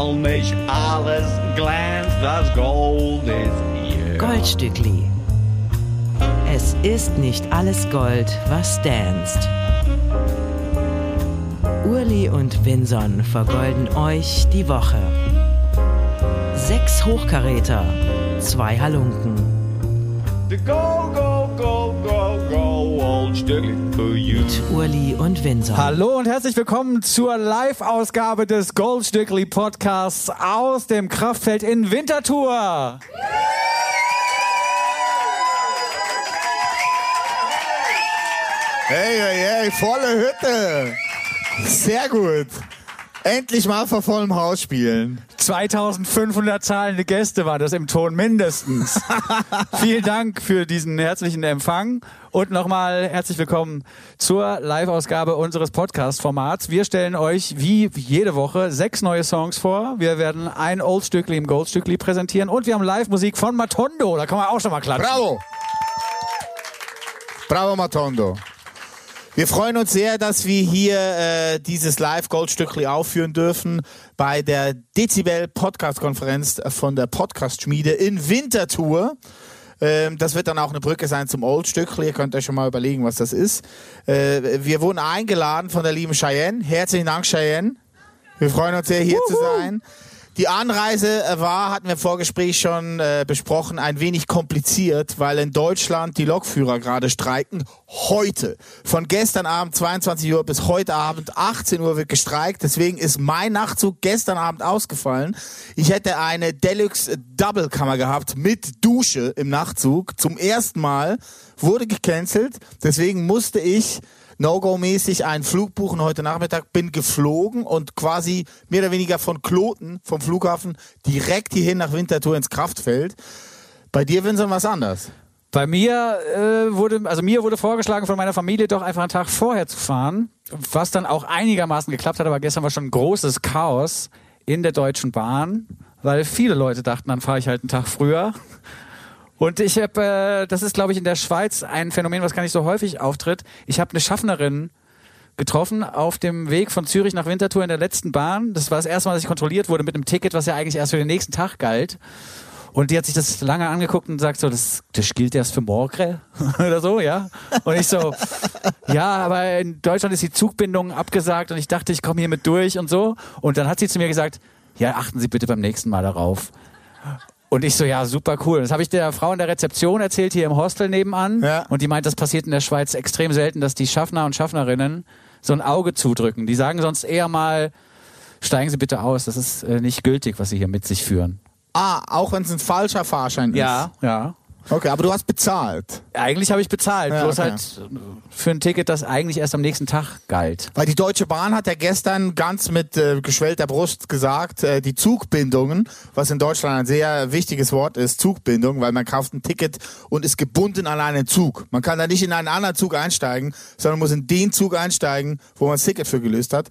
weil mich alles glänzt, das Gold ist hier. Goldstückli. Es ist nicht alles Gold, was danst. Urli und Vinson vergolden euch die Woche. Sechs Hochkaräter, zwei Halunken. The go, go, Mit Urli und Vinson. Hallo und herzlich willkommen zur Live-Ausgabe des Goldstückli Podcasts aus dem Kraftfeld in Winterthur. Hey, hey, hey, volle Hütte. Sehr gut. Endlich mal vor vollem Haus spielen. 2500 zahlende Gäste war das im Ton mindestens. Vielen Dank für diesen herzlichen Empfang und nochmal herzlich willkommen zur Live-Ausgabe unseres Podcast-Formats. Wir stellen euch wie jede Woche sechs neue Songs vor. Wir werden ein Oldstückli im Goldstückli präsentieren und wir haben Live-Musik von Matondo. Da kann man auch schon mal klatschen. Bravo. Bravo, Matondo. Wir freuen uns sehr, dass wir hier äh, dieses Live-Goldstückli aufführen dürfen bei der Dezibel Podcast-Konferenz von der Podcast-Schmiede in Winterthur. Ähm, das wird dann auch eine Brücke sein zum Oldstückli. Ihr könnt euch schon mal überlegen, was das ist. Äh, wir wurden eingeladen von der lieben Cheyenne. Herzlichen Dank, Cheyenne. Wir freuen uns sehr, hier zu sein. Die Anreise äh, war, hatten wir im Vorgespräch schon äh, besprochen, ein wenig kompliziert, weil in Deutschland die Lokführer gerade streiken. Heute. Von gestern Abend 22 Uhr bis heute Abend 18 Uhr wird gestreikt. Deswegen ist mein Nachtzug gestern Abend ausgefallen. Ich hätte eine Deluxe Double Kammer gehabt mit Dusche im Nachtzug. Zum ersten Mal wurde gecancelt. Deswegen musste ich No-Go-mäßig einen Flug buchen heute Nachmittag, bin geflogen und quasi mehr oder weniger von Kloten, vom Flughafen, direkt hierhin nach Winterthur ins Kraftfeld. Bei dir, Vincent, was anders? Bei mir äh, wurde, also mir wurde vorgeschlagen von meiner Familie doch einfach einen Tag vorher zu fahren, was dann auch einigermaßen geklappt hat, aber gestern war schon großes Chaos in der Deutschen Bahn, weil viele Leute dachten, dann fahre ich halt einen Tag früher. Und ich habe, äh, das ist glaube ich in der Schweiz ein Phänomen, was gar nicht so häufig auftritt. Ich habe eine Schaffnerin getroffen auf dem Weg von Zürich nach Winterthur in der letzten Bahn. Das war das erste Mal, dass ich kontrolliert wurde mit einem Ticket, was ja eigentlich erst für den nächsten Tag galt. Und die hat sich das lange angeguckt und sagt so, das, das gilt erst für morgen oder so, ja. Und ich so, ja, aber in Deutschland ist die Zugbindung abgesagt und ich dachte, ich komme hier mit durch und so. Und dann hat sie zu mir gesagt, ja, achten Sie bitte beim nächsten Mal darauf. Und ich so, ja, super cool. Das habe ich der Frau in der Rezeption erzählt, hier im Hostel nebenan. Ja. Und die meint, das passiert in der Schweiz extrem selten, dass die Schaffner und Schaffnerinnen so ein Auge zudrücken. Die sagen sonst eher mal, steigen Sie bitte aus, das ist äh, nicht gültig, was Sie hier mit sich führen. Ah, auch wenn es ein falscher Fahrschein Ja, ja. ist. Okay, aber du hast bezahlt. Eigentlich habe ich bezahlt, Ja, bloß okay. halt für ein Ticket, das eigentlich erst am nächsten Tag galt. Weil die Deutsche Bahn hat ja gestern ganz mit äh, geschwellter Brust gesagt, äh, die Zugbindungen, was in Deutschland ein sehr wichtiges Wort ist, Zugbindung, weil man kauft ein Ticket und ist gebunden an einen Zug. Man kann da nicht in einen anderen Zug einsteigen, sondern muss in den Zug einsteigen, wo man das Ticket für gelöst hat.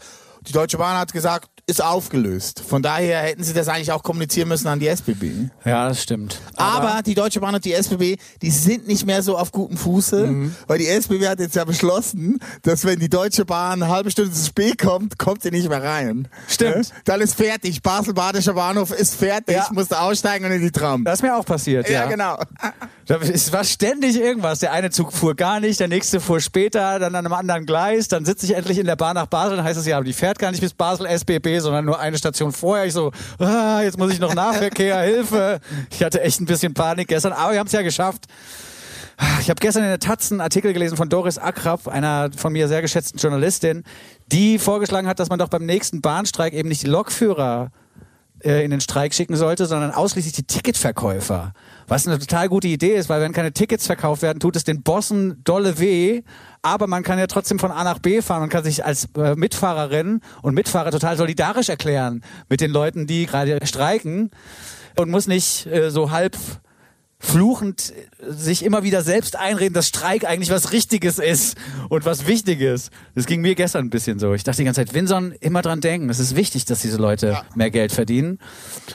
Die Deutsche Bahn hat gesagt, ist aufgelöst. Von daher hätten sie das eigentlich auch kommunizieren müssen an die SBB. Ja, das stimmt. Aber, die Deutsche Bahn und die SBB, die sind nicht mehr so auf gutem Fuße, Mhm. weil die SBB hat jetzt ja beschlossen, dass wenn die Deutsche Bahn eine halbe Stunde zu spät kommt, kommt sie nicht mehr rein. Stimmt. Ja? Dann ist fertig. Basel-Badischer Bahnhof ist fertig, Ja. musst du aussteigen und in die Tram. das ist mir auch passiert, ja. ja, genau. Da- Es war ständig irgendwas. Der eine Zug fuhr gar nicht, der nächste fuhr später, dann an einem anderen Gleis. Dann sitze ich endlich in der Bahn nach Basel, dann heißt es ja, aber die fährt gar nicht bis Basel SBB, sondern nur eine Station vorher. Ich so, ah, jetzt muss ich noch Nahverkehr, Hilfe. Ich hatte echt ein bisschen Panik gestern, aber wir haben es ja geschafft. Ich habe gestern in der Taz einen Artikel gelesen von Doris Akrab, einer von mir sehr geschätzten Journalistin, die vorgeschlagen hat, dass man doch beim nächsten Bahnstreik eben nicht die Lokführer äh, in den Streik schicken sollte, sondern ausschließlich die Ticketverkäufer. Was eine total gute Idee ist, weil wenn keine Tickets verkauft werden, tut es den Bossen dolle weh. Aber man kann ja trotzdem von A nach B fahren und kann sich als äh, Mitfahrerin und Mitfahrer total solidarisch erklären mit den Leuten, die gerade streiken und muss nicht äh, so halb fluchend sich immer wieder selbst einreden, dass Streik eigentlich was Richtiges ist und was Wichtiges. Das ging mir gestern ein bisschen so. Ich dachte die ganze Zeit, Winson, immer dran denken. Es ist wichtig, dass diese Leute mehr Geld verdienen.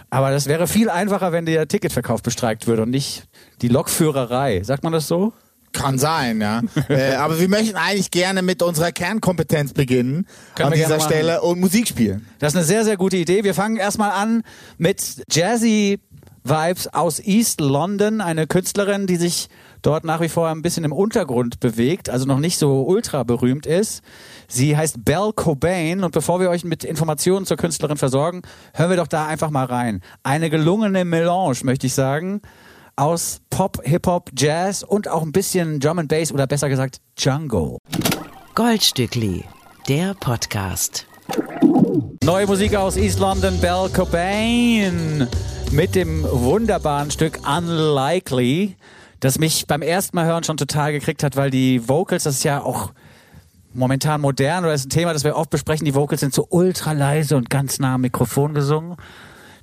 Aber das wäre viel einfacher, wenn der Ticketverkauf bestreikt würde und nicht die Lokführerei. Sagt man das so? Kann sein, ja. äh, aber wir möchten eigentlich gerne mit unserer Kernkompetenz beginnen Können an dieser. Stelle und Musik spielen. Das ist eine sehr, sehr gute Idee. Wir fangen erstmal an mit Jazzy Vibes aus East London, eine Künstlerin, die sich dort nach wie vor ein bisschen im Untergrund bewegt, also noch nicht so ultra berühmt ist. Sie heißt Belle Cobain und bevor wir euch mit Informationen zur Künstlerin versorgen, hören wir doch da einfach mal rein. Eine gelungene Melange, möchte ich sagen, aus Pop, Hip-Hop, Jazz und auch ein bisschen Drum and Bass oder besser gesagt Jungle. Goldstückli, der Podcast. Neue Musik aus East London, Belle Cobain mit dem wunderbaren Stück Unlikely, das mich beim ersten Mal hören schon total gekriegt hat, weil die Vocals, das ist ja auch momentan modern oder ist ein Thema, das wir oft besprechen, die Vocals sind so ultra leise und ganz nah am Mikrofon gesungen.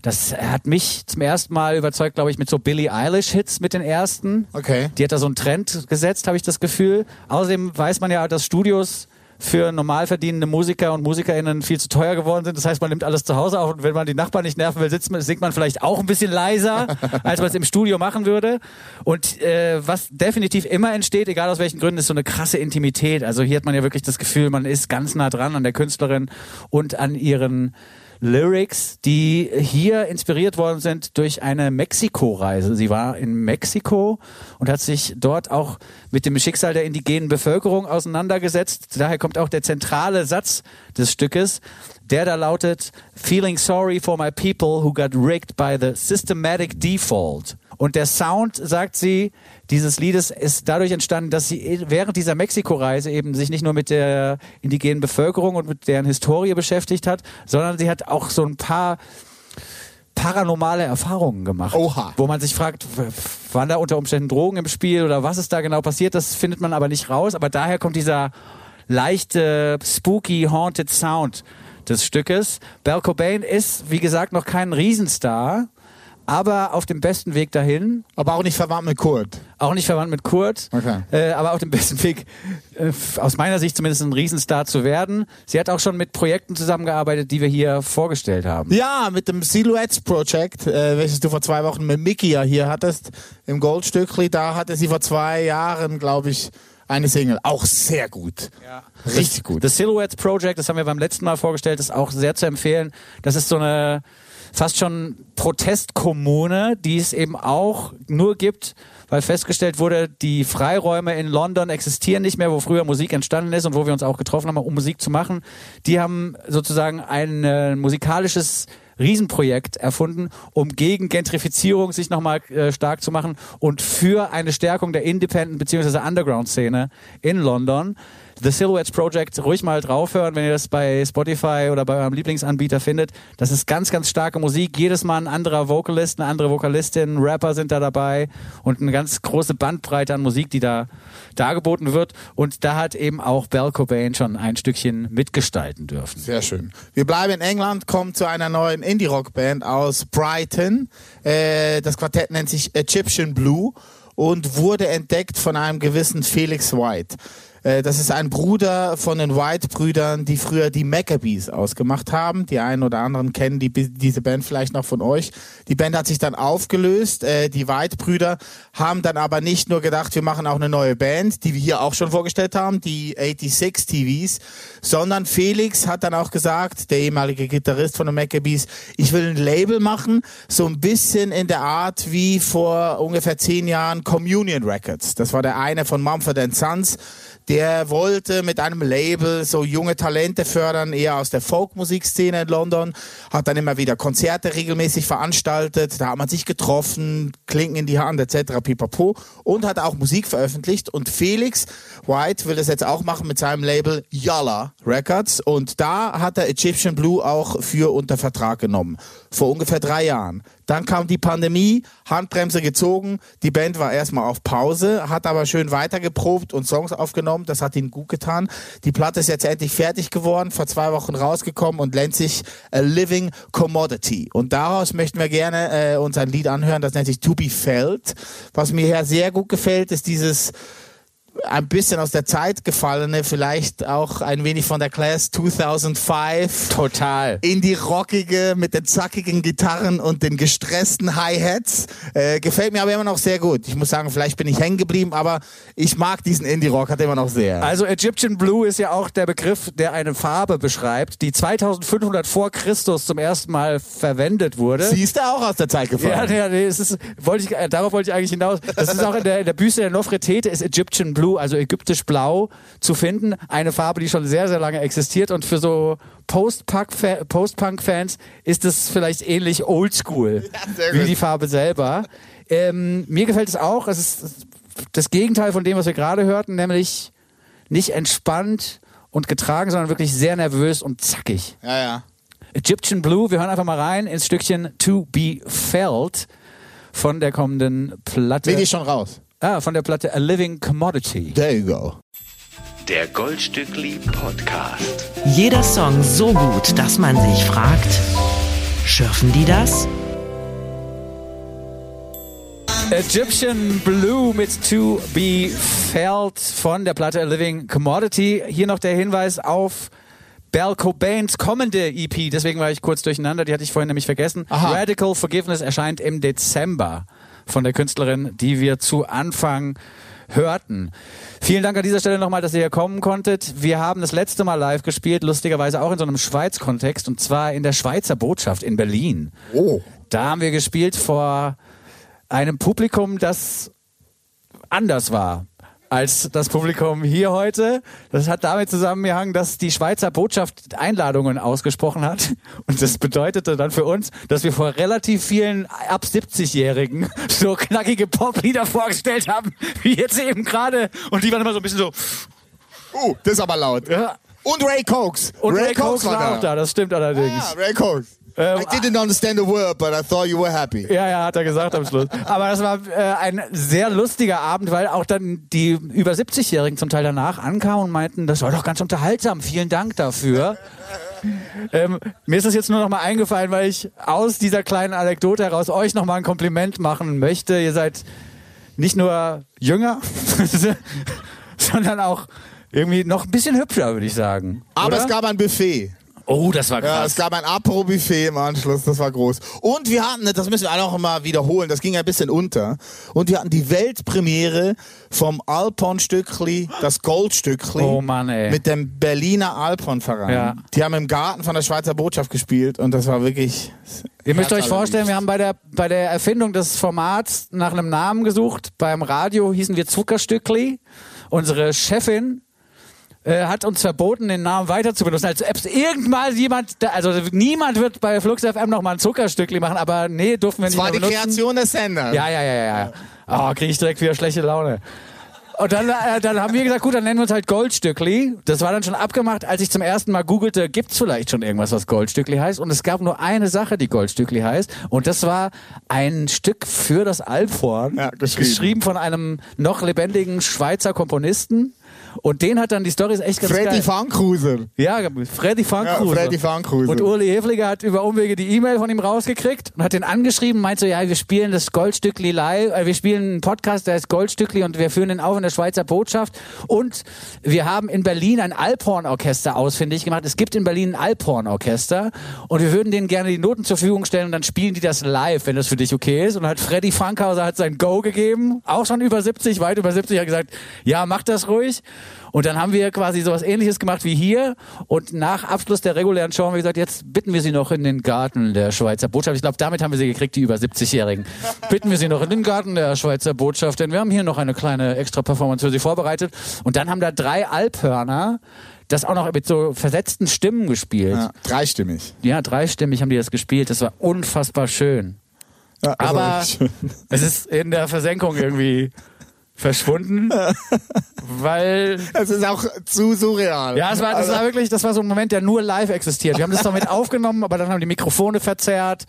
Das hat mich zum ersten Mal überzeugt, glaube ich, mit so Billie Eilish-Hits mit den ersten. Okay. Die hat da so einen Trend gesetzt, habe ich das Gefühl. Außerdem weiß man ja, dass Studios für normal verdienende Musiker und MusikerInnen viel zu teuer geworden sind. Das heißt, man nimmt alles zu Hause auf und wenn man die Nachbarn nicht nerven will, sitzt man, singt man vielleicht auch ein bisschen leiser, als man es im Studio machen würde. Und äh, was definitiv immer entsteht, egal aus welchen Gründen, ist so eine krasse Intimität. Also hier hat man ja wirklich das Gefühl, man ist ganz nah dran an der Künstlerin und an ihren Lyrics, die hier inspiriert worden sind durch eine Mexiko-Reise. Sie war in Mexiko und hat sich dort auch mit dem Schicksal der indigenen Bevölkerung auseinandergesetzt. Daher kommt auch der zentrale Satz des Stückes, der da lautet, Feeling sorry for my people who got rigged by the systematic default. Und der Sound, sagt sie, dieses Liedes ist dadurch entstanden, dass sie während dieser Mexiko-Reise eben sich nicht nur mit der indigenen Bevölkerung und mit deren Historie beschäftigt hat, sondern sie hat auch so ein paar paranormale Erfahrungen gemacht. Oha. Wo man sich fragt, waren da unter Umständen Drogen im Spiel oder was ist da genau passiert, das findet man aber nicht raus. Aber daher kommt dieser leichte, spooky, haunted Sound des Stückes. Belle Cobain ist, wie gesagt, noch kein Riesenstar, aber auf dem besten Weg dahin. Aber auch nicht verwandt mit Kurt. Auch nicht verwandt mit Kurt, Okay. äh, aber auf dem besten Weg, äh, aus meiner Sicht zumindest ein Riesenstar zu werden. Sie hat auch schon mit Projekten zusammengearbeitet, die wir hier vorgestellt haben. Ja, mit dem Silhouettes Project, äh, welches du vor zwei Wochen mit Mickey ja hier hattest, im Goldstückli, da hatte sie vor zwei Jahren, glaube ich, eine Single. Auch sehr gut. Richtig gut. Das Silhouettes Project, das haben wir beim letzten Mal vorgestellt, ist auch sehr zu empfehlen. Das ist so eine fast schon Protestkommune, die es eben auch nur gibt, weil festgestellt wurde, die Freiräume in London existieren nicht mehr, wo früher Musik entstanden ist und wo wir uns auch getroffen haben, um Musik zu machen. Die haben sozusagen ein äh, musikalisches Riesenprojekt erfunden, um gegen Gentrifizierung sich nochmal äh, stark zu machen und für eine Stärkung der Independent bzw. Underground-Szene in London. The Silhouettes Project ruhig mal draufhören, wenn ihr das bei Spotify oder bei eurem Lieblingsanbieter findet. Das ist ganz, ganz starke Musik. Jedes Mal ein anderer Vocalist, eine andere Vokalistin, Rapper sind da dabei und eine ganz große Bandbreite an Musik, die da dargeboten wird. Und da hat eben auch Belle Cobain schon ein Stückchen mitgestalten dürfen. Sehr schön. Wir bleiben in England, kommen zu einer neuen Indie-Rock-Band aus Brighton. Äh, das Quartett nennt sich Egyptian Blue und wurde entdeckt von einem gewissen Felix White. Äh, Das ist ein Bruder von den White-Brüdern, die früher die Maccabees ausgemacht haben. Die einen oder anderen kennen die, diese Band vielleicht noch von euch. Die Band hat sich dann aufgelöst. Äh, Die White-Brüder haben dann aber nicht nur gedacht, wir machen auch eine neue Band, die wir hier auch schon vorgestellt haben, die 86 TVs, sondern Felix hat dann auch gesagt, der ehemalige Gitarrist von den Maccabees, ich will ein Label machen, so ein bisschen in der Art wie vor ungefähr zehn Jahren Communion Records. Das war der eine von Mumford Sons der wollte mit einem Label so junge Talente fördern, eher aus der Folkmusikszene in London, hat dann immer wieder Konzerte regelmäßig veranstaltet, da hat man sich getroffen, Klinken in die Hand etc. pipapo. Und hat auch Musik veröffentlicht. Und Felix White will das jetzt auch machen mit seinem Label Yalla Records. Und da hat er Egyptian Blue auch für unter Vertrag genommen, vor ungefähr drei Jahren. Dann kam die Pandemie, Handbremse gezogen, die Band war erstmal auf Pause, hat aber schön weitergeprobt und Songs aufgenommen, das hat ihnen gut getan. Die Platte ist jetzt endlich fertig geworden, vor zwei Wochen rausgekommen und nennt sich A Living Commodity. Und daraus möchten wir gerne äh, uns ein Lied anhören, das nennt sich To Be Felt. Was mir hier sehr gut gefällt, ist dieses ein bisschen aus der Zeit gefallene, vielleicht auch ein wenig von der Class 2005. Total. In die rockige mit den zackigen Gitarren und den gestressten Hi-Hats. Äh, gefällt mir aber immer noch sehr gut. Ich muss sagen, vielleicht bin ich hängen geblieben, aber ich mag diesen Indie-Rock hat immer noch sehr. Also Egyptian Blue ist ja auch der Begriff, der eine Farbe beschreibt, die 2500 vor Christus zum ersten Mal verwendet wurde. Siehst du auch aus der Zeit gefallen? Ja, ja, nee, es ist, wollte ich, äh, darauf wollte ich eigentlich hinaus. Das ist auch in der, in der Büste der Nofretete ist Egyptian Blue, also ägyptisch blau zu finden. Eine Farbe, die schon sehr, sehr lange existiert und für so Post-Punk- Post-Punk-Fans ist es vielleicht ähnlich oldschool sehr wie die Farbe selber. Ähm, mir gefällt es auch. Es ist das Gegenteil von dem, was wir gerade hörten, nämlich nicht entspannt und getragen, sondern wirklich sehr nervös und zackig. ja, ja. Egyptian Blue, wir hören einfach mal rein ins Stückchen To Be Felt von der kommenden Platte. Nee, die ist schon raus. Ah, von der Platte A Living Commodity. There you go. Der Goldstückli Podcast. Jeder Song so gut, dass man sich fragt, schürfen die das? Egyptian Blue mit To Be Felt von der Platte A Living Commodity. Hier noch der Hinweis auf Bell Cobains kommende EP, deswegen war ich kurz durcheinander, die hatte ich vorhin nämlich vergessen. Aha. Radical Forgiveness erscheint im Dezember von der Künstlerin, die wir zu Anfang hörten. Vielen Dank an dieser Stelle nochmal, dass ihr hier kommen konntet. Wir haben das letzte Mal live gespielt, lustigerweise auch in so einem Schweiz-Kontext und zwar in der Schweizer Botschaft in Berlin. Oh. Da haben wir gespielt vor einem Publikum, das anders war als das Publikum hier heute. Das hat damit zusammengehangen, dass die Schweizer Botschaft Einladungen ausgesprochen hat. Und das bedeutete dann für uns, dass wir vor relativ vielen ab 70-Jährigen so knackige Poplieder vorgestellt haben, wie jetzt eben gerade. Und die waren immer so ein bisschen so, Uh, das ist aber laut. ja. Und Ray Cokes. Und Ray, Cox war auch da, das stimmt allerdings. Ja, Ray Cokes. Ähm, I didn't understand the word, but I thought you were happy. Ja, ja, hat er gesagt am Schluss. Aber das war äh, ein sehr lustiger Abend, weil auch dann die über 70-Jährigen zum Teil danach ankamen und meinten, das war doch ganz unterhaltsam, vielen Dank dafür. ähm, mir ist das jetzt nur noch mal eingefallen, weil ich aus dieser kleinen Anekdote heraus euch noch mal ein Kompliment machen möchte. Ihr seid nicht nur jünger, sondern auch irgendwie noch ein bisschen hübscher, würde ich sagen. Aber Oder? es gab ein Buffet. Oh, das war Ja, krass. es gab ein Apero-Buffet im Anschluss, das war groß. Und wir hatten, das müssen wir alle auch mal wiederholen, das ging ein bisschen unter. Und wir hatten die Weltpremiere vom Alpon-Stückli, das Goldstückli. Oh Mann, ey. Mit dem Berliner Alpon-Verein. Ja. Die haben im Garten von der Schweizer Botschaft gespielt und das war wirklich. Ihr müsst euch vorstellen, wir haben bei der, bei der Erfindung des Formats nach einem Namen gesucht. Beim Radio hießen wir Zuckerstückli. Unsere Chefin äh, hat uns verboten, den Namen weiter zu benutzen. Als ob es irgendwann jemand, also niemand wird bei Flux FM noch mal ein Zuckerstückli machen, aber nee, durften wir Das nicht war mehr die benutzen. Kreation des Senders. Ja, ja, ja, ja. ja. Oh, kriege ich direkt wieder schlechte Laune. Und dann, äh, dann haben wir gesagt, gut, dann nennen wir uns halt Goldstückli. Das war dann schon abgemacht, als ich zum ersten Mal googelte, gibt's vielleicht schon irgendwas, was Goldstückli heißt? Und es gab nur eine Sache, die Goldstückli heißt. Und das war ein Stück für das Alphorn, Ja, geschrieben. geschrieben von einem noch lebendigen Schweizer Komponisten. Und den hat dann, die Story ist echt ganz Freddy geil. Funkruser. Ja, Freddy Funkruser. Ja, Freddy Funkruser. Und Uli Hefliger hat über Umwege die E-Mail von ihm rausgekriegt und hat den angeschrieben, meint so, ja, wir spielen das Goldstückli live, äh, wir spielen einen Podcast, der heißt Goldstückli und wir führen den auf in der Schweizer Botschaft und wir haben in Berlin ein Alphorn-Orchester ausfindig gemacht. Es gibt in Berlin ein Alphorn-Orchester und wir würden denen gerne die Noten zur Verfügung stellen und dann spielen die das live, wenn das für dich okay ist. Und hat Freddy Funkhauser hat sein Go gegeben, auch schon über 70, weit über 70, hat gesagt, ja, mach das ruhig. Und dann haben wir quasi sowas ähnliches gemacht wie hier. Und nach Abschluss der regulären Show haben wir gesagt, jetzt bitten wir Sie noch in den Garten der Schweizer Botschaft. Ich glaube, damit haben wir sie gekriegt, die über 70-Jährigen. Bitten wir Sie noch in den Garten der Schweizer Botschaft, denn wir haben hier noch eine kleine Extra-Performance für Sie vorbereitet. Und dann haben da drei Alphörner das auch noch mit so versetzten Stimmen gespielt. Ja, dreistimmig. Ja, dreistimmig haben die das gespielt. Das war unfassbar schön. Ja, das war Aber wirklich schön. es ist in der Versenkung irgendwie verschwunden, weil Es ist auch zu surreal. ja, es war, das war wirklich, das war so ein Moment, der nur live existiert. Wir haben das damit aufgenommen, aber dann haben die Mikrofone verzerrt.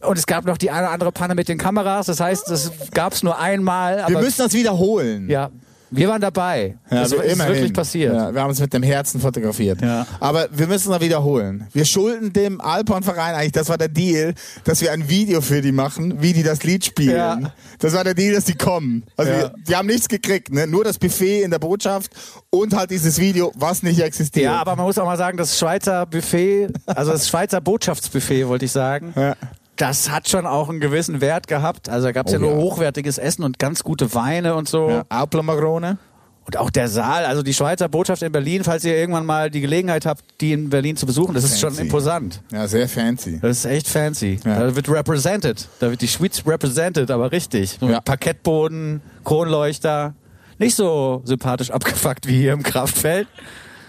Und es gab noch die eine oder andere Panne mit den Kameras. Das heißt, das gab es nur einmal. wir müssen das wiederholen. ja, Wir waren dabei. Ja, das wir- ist immerhin. wirklich passiert. Ja, wir haben es mit dem Herzen fotografiert. Ja. Aber wir müssen es wiederholen. Wir schulden dem Alphorn-Verein eigentlich, das war der Deal, dass wir ein Video für die machen, wie die das Lied spielen. Ja. Das war der Deal, dass die kommen. Also wir, die haben nichts gekriegt, ne? nur das Buffet in der Botschaft und halt dieses Video, was nicht existiert. Ja, aber man muss auch mal sagen, das Schweizer Buffet, also das Schweizer Botschaftsbuffet, wollte ich sagen, Ja. Das hat schon auch einen gewissen Wert gehabt. Also da gab es Oh ja nur ja. hochwertiges Essen und ganz gute Weine und so. Ja. Auplomagrone. Und auch der Saal, also die Schweizer Botschaft in Berlin, falls ihr irgendwann mal die Gelegenheit habt, die in Berlin zu besuchen, das ist schon Fancy. imposant. Ja, sehr fancy. Das ist echt fancy. Ja. Da wird represented. Da wird die Schweiz represented, aber richtig. Ja. Parkettboden, Kronleuchter. Nicht so sympathisch abgefuckt wie hier im Kraftfeld.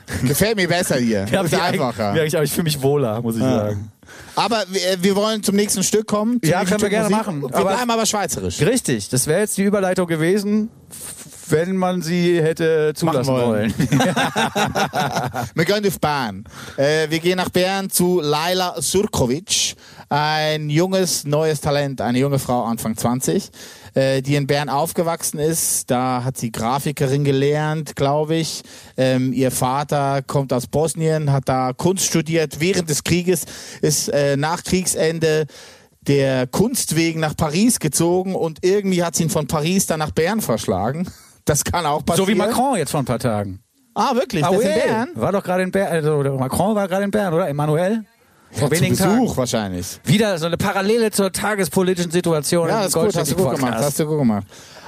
Gefällt mir besser hier. Ja, ist einfacher. eigentlich- Aber ich fühle mich wohler, muss ich sagen. Aber wir, wir wollen zum nächsten Stück kommen. Ja, können wir gerne Musik. machen. Wir Aber- bleiben aber schweizerisch. Richtig, das wäre jetzt die Überleitung gewesen, wenn man sie hätte zulassen Machen wollen. wollen. Wir gehen auf Bern. Äh, wir gehen nach Bern zu Laila Surkovic, ein junges, neues Talent, eine junge Frau, Anfang 20, äh, die in Bern aufgewachsen ist. Da hat sie Grafikerin gelernt, glaube ich. Ähm, ihr Vater kommt aus Bosnien, hat da Kunst studiert während des Krieges, ist äh, nach Kriegsende der Kunst wegen nach Paris gezogen und irgendwie hat sie ihn von Paris dann nach Bern verschlagen. Das kann auch passieren. so wie Macron jetzt vor ein paar Tagen. Ah, wirklich? Ah, das in ouais. Bern? War doch gerade in Bern, also Macron war gerade in Bern, oder? Emmanuel? Vor Zu wenigen Besuch Tagen. wahrscheinlich. Wieder so eine Parallele zur tagespolitischen Situation Ja, ist gut, hast du gut gemacht. Hast du gut gemacht.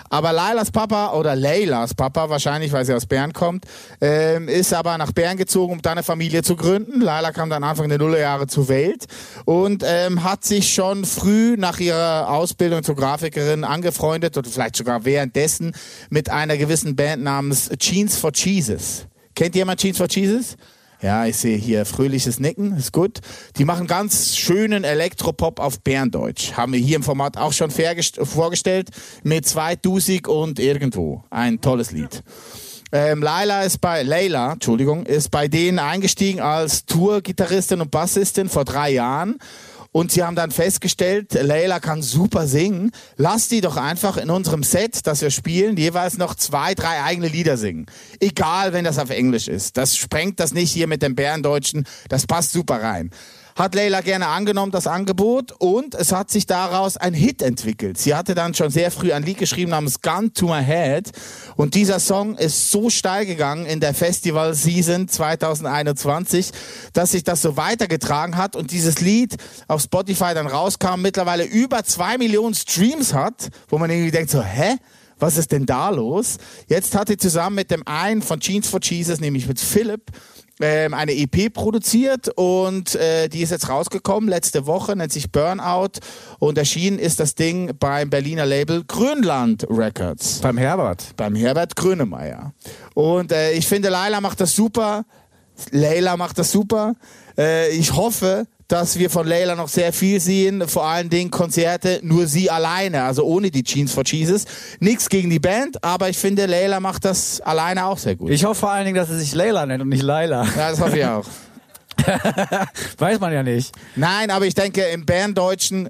Aber Lailas Papa oder Leylas Papa, wahrscheinlich, weil sie aus Bern kommt, ähm, ist aber nach Bern gezogen, um da eine Familie zu gründen. Laila kam dann Anfang der Nullerjahre zur Welt und ähm, hat sich schon früh nach ihrer Ausbildung zur Grafikerin angefreundet oder vielleicht sogar währenddessen mit einer gewissen Band namens Jeans for Jesus. Kennt jemand Jeans for Jesus? Ja, ich sehe hier fröhliches Nicken, ist gut. Die machen ganz schönen Elektropop auf Berndeutsch. Haben wir hier im Format auch schon vorgestellt mit zwei Dusig und irgendwo. Ein tolles Lied. Ähm, Laila ist bei, Leila, Entschuldigung, ist bei denen eingestiegen als Tour-Gitarristin und Bassistin vor drei Jahren. Und sie haben dann festgestellt, Leila kann super singen. Lass die doch einfach in unserem Set, das wir spielen, jeweils noch zwei, drei eigene Lieder singen. Egal, wenn das auf Englisch ist. Das sprengt das nicht hier mit dem Bärendeutschen. Das passt super rein. Hat Leila gerne angenommen, das Angebot, und es hat sich daraus ein Hit entwickelt. Sie hatte dann schon sehr früh ein Lied geschrieben namens Gun to My Head. Und dieser Song ist so steil gegangen in der Festival-Season 2021, dass sich das so weitergetragen hat und dieses Lied auf Spotify dann rauskam, mittlerweile über zwei Millionen Streams hat, wo man irgendwie denkt so, hä? Was ist denn da los? Jetzt hat sie zusammen mit dem einen von Jeans for Jesus, nämlich mit Philipp, ähm, eine EP produziert und äh, die ist jetzt rausgekommen letzte Woche, nennt sich Burnout und erschienen ist das Ding beim Berliner Label Grünland Records Beim Herbert. beim Herbert Grönemeyer. Und äh, ich finde, Laila macht das super. Leila macht das super. Äh, ich hoffe, dass wir von Leila noch sehr viel sehen, vor allen Dingen Konzerte, nur sie alleine, also ohne die Jeans for Jesus. Nichts gegen die Band, aber ich finde, Leila macht das alleine auch sehr gut. Ich hoffe vor allen Dingen, dass sie sich Leila nennt und nicht Laila. ja, das hoffe ich auch. Weiß man ja nicht. Nein, aber ich denke, im Berndeutschen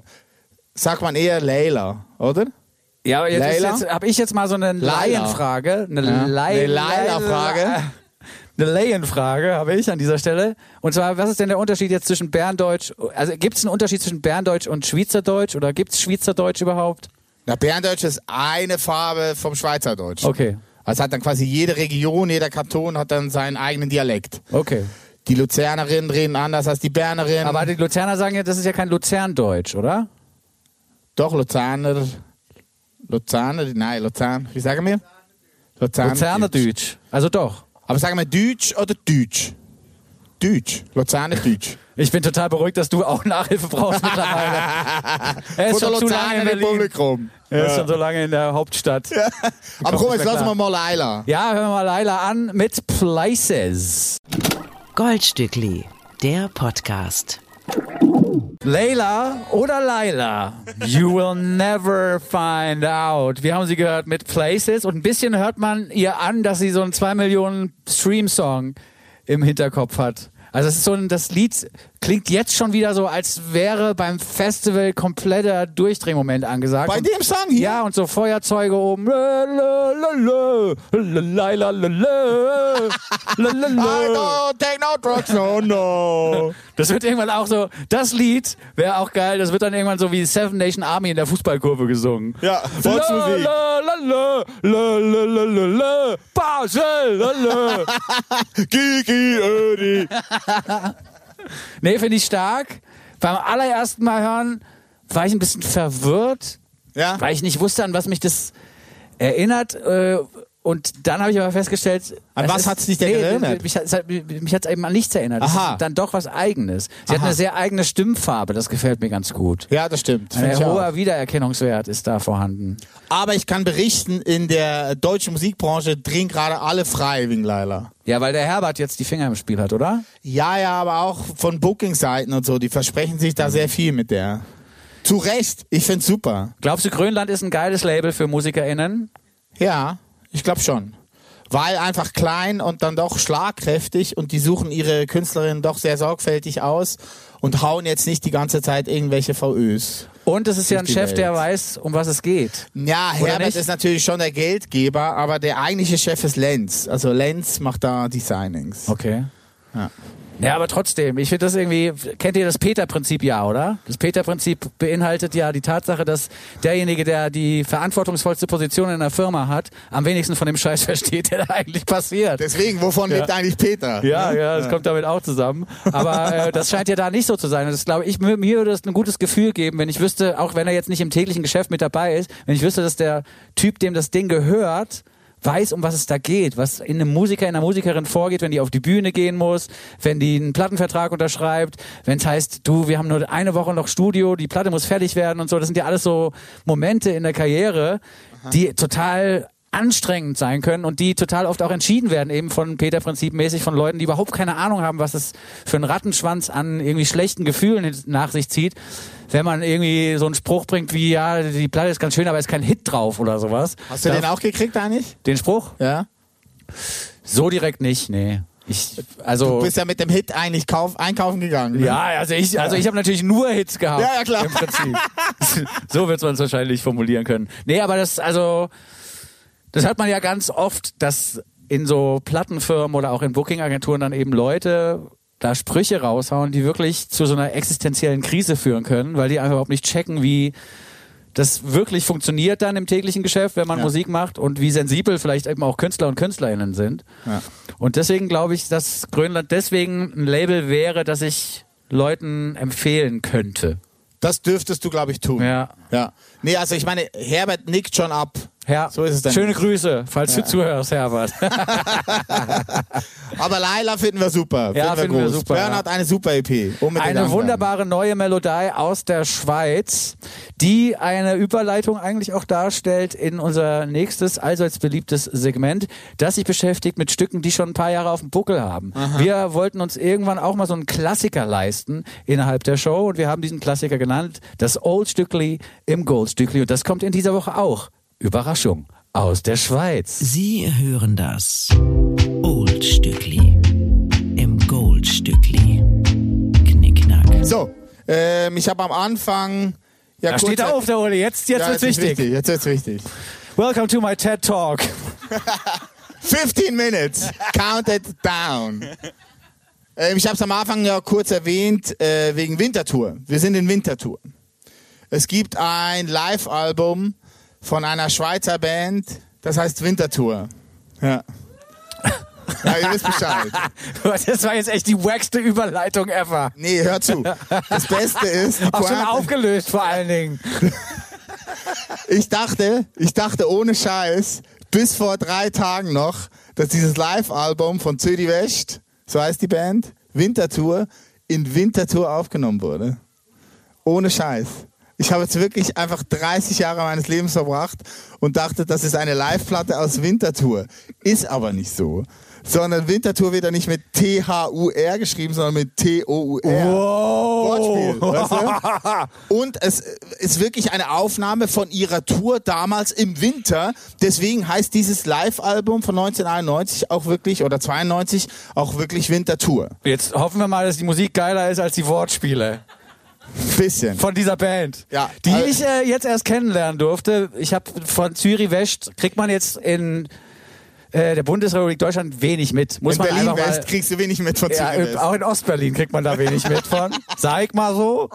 sagt man eher Leila, oder? Ja, aber jetzt, jetzt habe ich jetzt mal so eine. Laienfrage. Eine, Ja. Lai- Eine Laienfrage habe ich an dieser Stelle. Und zwar, was ist denn der Unterschied jetzt zwischen Berndeutsch, also gibt es einen Unterschied zwischen Berndeutsch und Schweizerdeutsch oder gibt es Schweizerdeutsch überhaupt? Na, Berndeutsch ist eine Farbe vom Schweizerdeutsch. Okay, Also hat dann quasi jede Region, jeder Kanton hat dann seinen eigenen Dialekt. okay. Die Luzernerinnen reden anders als die Bernerinnen. Aber die Luzerner sagen ja, das ist ja kein Luzerndeutsch, oder? Doch, Luzerner. Luzerner, nein, Luzern. Wie sagen wir? Luzerner. Luzernerdeutsch. Also doch. Aber sagen wir Deutsch oder Deutsch? Deutsch. Luzerner Deutsch. Ich bin total beruhigt, dass du auch Nachhilfe brauchst mittlerweile. er ist Von der schon zu lange in Berlin. Republikum. Er ist schon so lange in der Hauptstadt. Aber komm, jetzt lassen wir mal Leila. Ja, hören wir mal Laila an mit Places. Goldstückli, der Podcast. Layla oder Laila? You will never find out. Wir haben sie gehört mit Places und ein bisschen hört man ihr an, dass sie so einen 2 Millionen Stream-Song im Hinterkopf hat. Also es ist so ein, das Lied klingt jetzt schon wieder so, als wäre beim Festival kompletter Durchdrehmoment angesagt. Bei dem Song hier? Ja, und so Feuerzeuge oben. I don't take no drugs, no, no. Das wird irgendwann auch so, das Lied wäre auch geil, das wird dann irgendwann so wie Seven Nation Army in der Fußballkurve gesungen. Ja, Volksmusik. Basel, Gigi Ödi. Nee, finde ich stark. Beim allerersten Mal hören war ich ein bisschen verwirrt, Ja? weil ich nicht wusste, an was mich das erinnert. Äh, und dann habe ich aber festgestellt, An es was ist- hat's dich denn erinnert? Mich hat es mich eben an nichts erinnert. Es Aha. ist dann doch was Eigenes. Sie hat Aha. eine sehr eigene Stimmfarbe, das gefällt mir ganz gut. Ja, das stimmt. Ein ich auch. hoher Wiedererkennungswert ist da vorhanden. Aber ich kann berichten, in der deutschen Musikbranche drehen gerade alle frei wegen Laila. Ja, weil der Herbert jetzt die Finger im Spiel hat, oder? Ja, ja, aber auch von Booking-Seiten und so, die versprechen sich da sehr viel mit der. Zu Recht, ich find's super. Glaubst du, Grönland ist ein geiles Label für MusikerInnen? Ja, ich glaube schon. Weil einfach klein und dann doch schlagkräftig und die suchen ihre Künstlerinnen doch sehr sorgfältig aus und hauen jetzt nicht die ganze Zeit irgendwelche VÖs. Und es ist ja ein Chef, der Welt. weiß, um was es geht. Ja, Oder Herbert nicht? ist natürlich schon der Geldgeber, aber der eigentliche Chef ist Lenz. Also Lenz macht da die Signings. Okay. Ja. Ja, aber trotzdem, ich finde das irgendwie, kennt ihr das Peter-Prinzip ja, oder? Das Peter-Prinzip beinhaltet ja die Tatsache, dass derjenige, der die verantwortungsvollste Position in einer Firma hat, am wenigsten von dem Scheiß versteht, der da eigentlich passiert. Deswegen, wovon lebt eigentlich Peter? Ja, Ne? ja, das kommt damit auch zusammen. Aber äh, das scheint ja da nicht so zu sein. Und das glaube ich, mir würde es ein gutes Gefühl geben, wenn ich wüsste, auch wenn er jetzt nicht im täglichen Geschäft mit dabei ist, wenn ich wüsste, dass der Typ, dem das Ding gehört, weiß, um was es da geht, was in einem Musiker, in einer Musikerin vorgeht, wenn die auf die Bühne gehen muss, wenn die einen Plattenvertrag unterschreibt, wenn es heißt, du, wir haben nur eine Woche noch Studio, die Platte muss fertig werden und so. Das sind ja alles so Momente in der Karriere, die total anstrengend sein können und die total oft auch entschieden werden, eben von Peter Prinzip mäßig von Leuten, die überhaupt keine Ahnung haben, was es für einen Rattenschwanz an irgendwie schlechten Gefühlen nach sich zieht, wenn man irgendwie so einen Spruch bringt wie, ja, die Platte ist ganz schön, aber ist kein Hit drauf oder sowas. Hast du Da- den auch gekriegt eigentlich? Den Spruch? Ja. So direkt nicht, nee. Ich, also, Du bist ja mit dem Hit eigentlich kauf, einkaufen gegangen. Ne? ja, also ich, also ich habe natürlich nur Hits gehabt. Ja, ja, klar. Im Prinzip. so wird man es wahrscheinlich formulieren können. Nee, aber das, also, das hat man ja ganz oft, dass in so Plattenfirmen oder auch in Booking-Agenturen dann eben Leute da Sprüche raushauen, die wirklich zu so einer existenziellen Krise führen können, weil die einfach überhaupt nicht checken, wie das wirklich funktioniert dann im täglichen Geschäft, wenn man Ja. Musik macht und wie sensibel vielleicht eben auch Künstler und Künstlerinnen sind. Ja. Und deswegen glaube ich, dass Grönland deswegen ein Label wäre, das ich Leuten empfehlen könnte. Das dürftest du, glaube ich, tun. Ja. Ja. Nee, also ich meine, Herbert nickt schon ab. Ja, So ist es dann. schöne Grüße, falls du zuhörst, Herbert. Aber Laila finden wir super. Ja, finden wir super, Bern ja. hat eine super EP. Unbedingt Eine wunderbare neue Melodie aus der Schweiz, die eine Überleitung eigentlich auch darstellt in unser nächstes allseits beliebtes Segment, das sich beschäftigt mit Stücken, die schon ein paar Jahre auf dem Buckel haben. Wir wollten uns irgendwann auch mal so einen Klassiker leisten innerhalb der Show und wir haben diesen Klassiker genannt, das Old Stückli im Gold Stückli und das kommt in dieser Woche auch. Überraschung aus der Schweiz. Sie hören das Old Stückli im Gold Stückli. Knickknack. So, ähm, ich habe am Anfang. Ja, Da steht auf, der Ole, jetzt, jetzt ja, wird's jetzt ist wichtig. Jetzt wird's wichtig. Welcome to my TED Talk. 15 Minutes. Count it down. Ähm, ich habe es am Anfang ja kurz erwähnt, äh, wegen Wintertour. Wir sind in Wintertour. Es gibt ein Live-Album von einer Schweizer Band, das heißt Wintertour. Ja. Ja, ihr wisst Bescheid. Das war jetzt echt die wackste Überleitung ever. Nee, hör zu. Das Beste ist, die Auch schon Pointe- aufgelöst vor allen Dingen. ich dachte, ich dachte ohne Scheiß, bis vor drei Tagen noch, dass dieses Live-Album von Zödi West, so heißt die Band, Wintertour, in Wintertour aufgenommen wurde. Ohne Scheiß. Ich habe jetzt wirklich einfach 30 Jahre meines Lebens verbracht und dachte, das ist eine Live-Platte aus Wintertour. Ist aber nicht so. sondern Winterthur wird ja nicht mit T-H-U-R geschrieben, sondern mit T-O-U-R. Wortspiel, weißt du? Und es ist wirklich eine Aufnahme von ihrer Tour damals im Winter. Deswegen heißt dieses Live-Album von 1991 auch wirklich, oder 92, auch wirklich Wintertour. Jetzt hoffen wir mal, dass die Musik geiler ist als die Wortspiele Bisschen. von dieser Band. Ja, Die äh, ich äh, jetzt erst kennenlernen durfte. Ich habe von Zürich West, kriegt man jetzt in äh, der Bundesrepublik Deutschland wenig mit. Muss In man einfach mal, Berlin-West kriegst du wenig mit von ja, West. auch in Ostberlin kriegt man da wenig mit von. Sag ich mal so.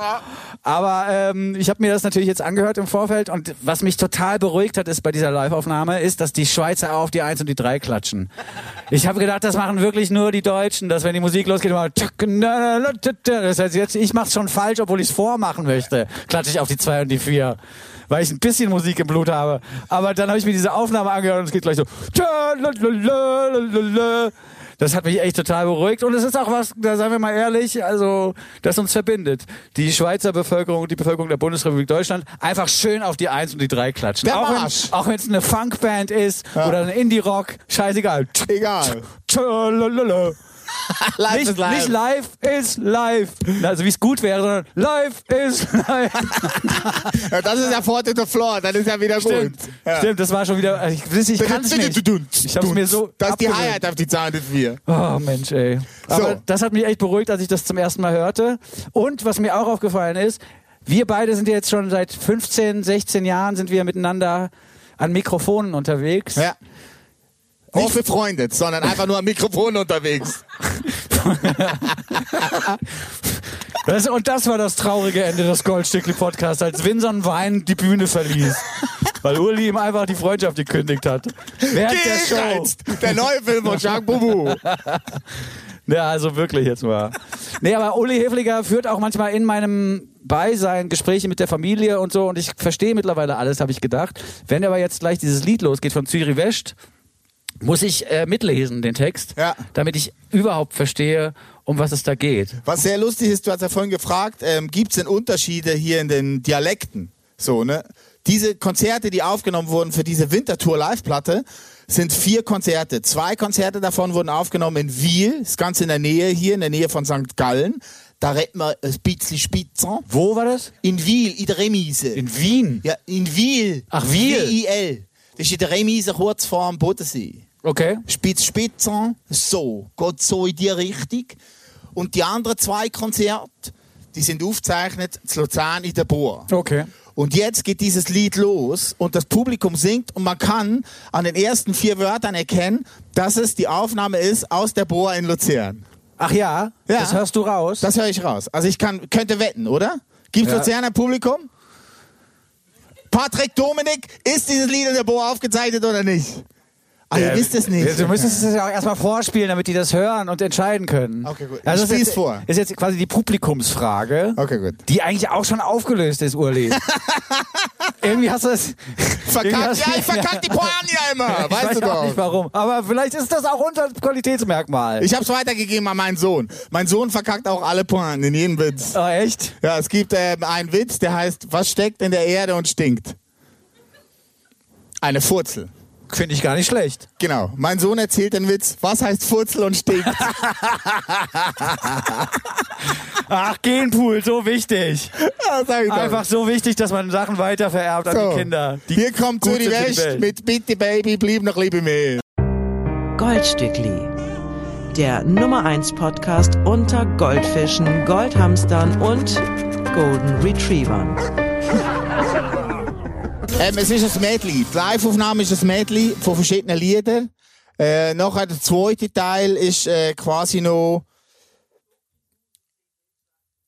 Aber ähm, ich habe mir das natürlich jetzt angehört im Vorfeld und was mich total beruhigt hat, ist bei dieser Live-Aufnahme, ist, dass die Schweizer auf die Eins und die Drei klatschen. Ich habe gedacht, das machen wirklich nur die Deutschen, dass wenn die Musik losgeht, immer das heißt jetzt, ich mach's schon falsch, obwohl ich es vormachen möchte, klatsche ich auf die Zwei und die Vier. Weil ich ein bisschen Musik im Blut habe. Aber dann habe ich mir diese Aufnahme angehört und es geht gleich so. Das hat mich echt total beruhigt. Und es ist auch was, da seien wir mal ehrlich, also, das uns verbindet. Die Schweizer Bevölkerung und die Bevölkerung der Bundesrepublik Deutschland einfach schön auf die Eins und die Drei klatschen. Der auch wenn, Marsch. auch wenn es eine Funkband ist oder ein Indie-Rock, scheißegal. Egal. Live Nicht, ist live. nicht live ist live. Also wie es gut wäre, sondern live ist live. Ja, das ist ja Forte the Floor, dann ist ja wieder Stimmt, gut. Ja. stimmt, das war schon wieder. also Ich, ich kann es nicht. Ich hab's mir so. Das ist die. Highlight auf die Zahn des vier. Oh Mensch, ey. Aber So. das hat mich echt beruhigt, als ich das zum ersten Mal hörte. Und was mir auch aufgefallen ist, wir beide sind jetzt schon seit 15, 16 Jahren sind wir miteinander an Mikrofonen unterwegs. Ja. Nicht befreundet, sondern einfach nur am Mikrofon unterwegs. Das, und das war das traurige Ende des Goldstückli Podcasts, als Winson weinend die Bühne verließ. Weil Uli ihm einfach die Freundschaft gekündigt hat. Während der Show. Der neue Film von Jacques Boubou. Ja, also wirklich jetzt mal. Nee, aber Uli Hefliger führt auch manchmal in meinem Beisein Gespräche mit der Familie und so und ich verstehe mittlerweile alles, habe ich gedacht. Wenn aber jetzt gleich dieses Lied losgeht von Zürich West, muss ich äh, mitlesen, den Text, Ja. damit ich überhaupt verstehe, um was es da geht. Was sehr lustig ist, du hast ja vorhin gefragt, ähm, gibt es denn Unterschiede hier in den Dialekten? So, ne? Diese Konzerte, die aufgenommen wurden für diese Wintertour Live-Platte, sind vier Konzerte. Zwei Konzerte davon wurden aufgenommen in Wiel, ist ganz in der Nähe hier, in der Nähe von St. Gallen. Da retten wir ein bisschen spitzer. Wo war das? In Wiel, in der Remise. In Wien. ja, in Wiel. Ach, Wiel. W-I-L. Das ist in der Remise kurz vor dem Bodensee. Okay. Spitz Spitzer, so, geht so in die Richtung. Und die anderen zwei Konzerte, die sind aufgezeichnet zu Luzern in der Bohr. Okay. Und jetzt geht dieses Lied los und das Publikum singt und man kann an den ersten vier Wörtern erkennen, dass es die Aufnahme ist aus der Bohr in Luzern. Ach ja, Ja. das hörst du raus. Das höre ich raus. Also ich kann, könnte wetten, oder? Gibt es Ja. Luzerner Publikum? Patrick Dominik, ist dieses Lied in der Bohr aufgezeichnet oder nicht? Ah, ihr wisst es nicht. Du müsstest es ja auch erstmal vorspielen, damit die das hören und entscheiden können. Okay, gut. Also das ist jetzt, vor. ist jetzt quasi die Publikumsfrage, Okay, gut. die eigentlich auch schon aufgelöst ist, Uli. irgendwie hast du es... Verkackt, ja, ich verkack die Pointe ja immer, Ich weißt weiß du auch doch. nicht warum. Aber vielleicht ist das auch unser Qualitätsmerkmal. Ich hab's weitergegeben an meinen Sohn. Mein Sohn verkackt auch alle Pointen in jedem Witz. oh, echt? Ja, es gibt ähm, einen Witz, der heißt, was steckt in der Erde und stinkt? Eine Furzel. Finde ich gar nicht schlecht. Genau. Mein Sohn erzählt den Witz, was heißt Furzel und stinkt? Ach, Genpool, so wichtig. ja, sag ich doch. Einfach so wichtig, dass man Sachen weitervererbt an So. die Kinder. Die Hier kommt für die West Welt. mit Bitte Baby, blieb noch lieber mir. Goldstückli. Der Nummer 1 Podcast unter Goldfischen, Goldhamstern und Golden Retrievern. Ähm, es ist ein Medley. Die Live-Aufnahme ist ein Medley von verschiedenen Liedern. Äh, nachher der zweite Teil ist äh, quasi noch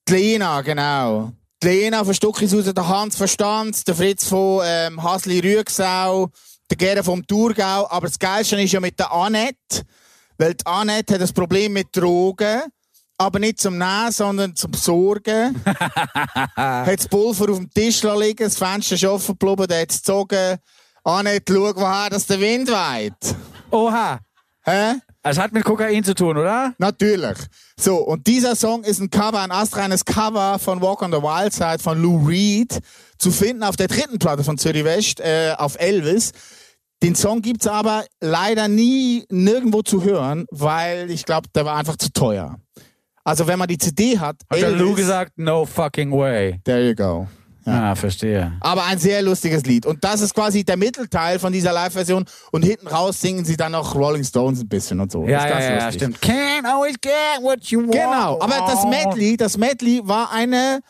die Lena, genau. Die Lena von Stuckis aus, der Hans Verstanz, der Fritz von ähm, Hasli Rüegsau, der Gere vom Thurgau. Aber das Geilste ist ja mit der Annette, weil die Annette hat das Problem mit Drogen. Aber nicht zum Nehmen, sondern zum Sorgen. hat das Pulver auf dem Tisch liegen, das Fenster ist offen geblieben, der hat es gezogen. Annette, schau, woher das der Wind weht. Oha. Hä? Es hat mit Kokain zu tun, oder? Natürlich. So, und dieser Song ist ein Cover, ein astreines Cover von Walk on the Wild Side von Lou Reed, zu finden auf der dritten Platte von Zürich West, äh, auf Elvis. Den Song gibt's aber leider nie nirgendwo zu hören, weil ich glaube, der war einfach zu teuer. Also wenn man die CD hat, Hat der Lou gesagt, no fucking way. there you go. Ah, verstehe. Aber ein sehr lustiges Lied. Und das ist quasi der Mittelteil von dieser Live-Version. Und hinten raus singen sie dann noch Rolling Stones ein bisschen und so. Ja, ist ja, ja, lustig. stimmt. Can't always get what you want. Genau, aber das. Medley, das Medley war eine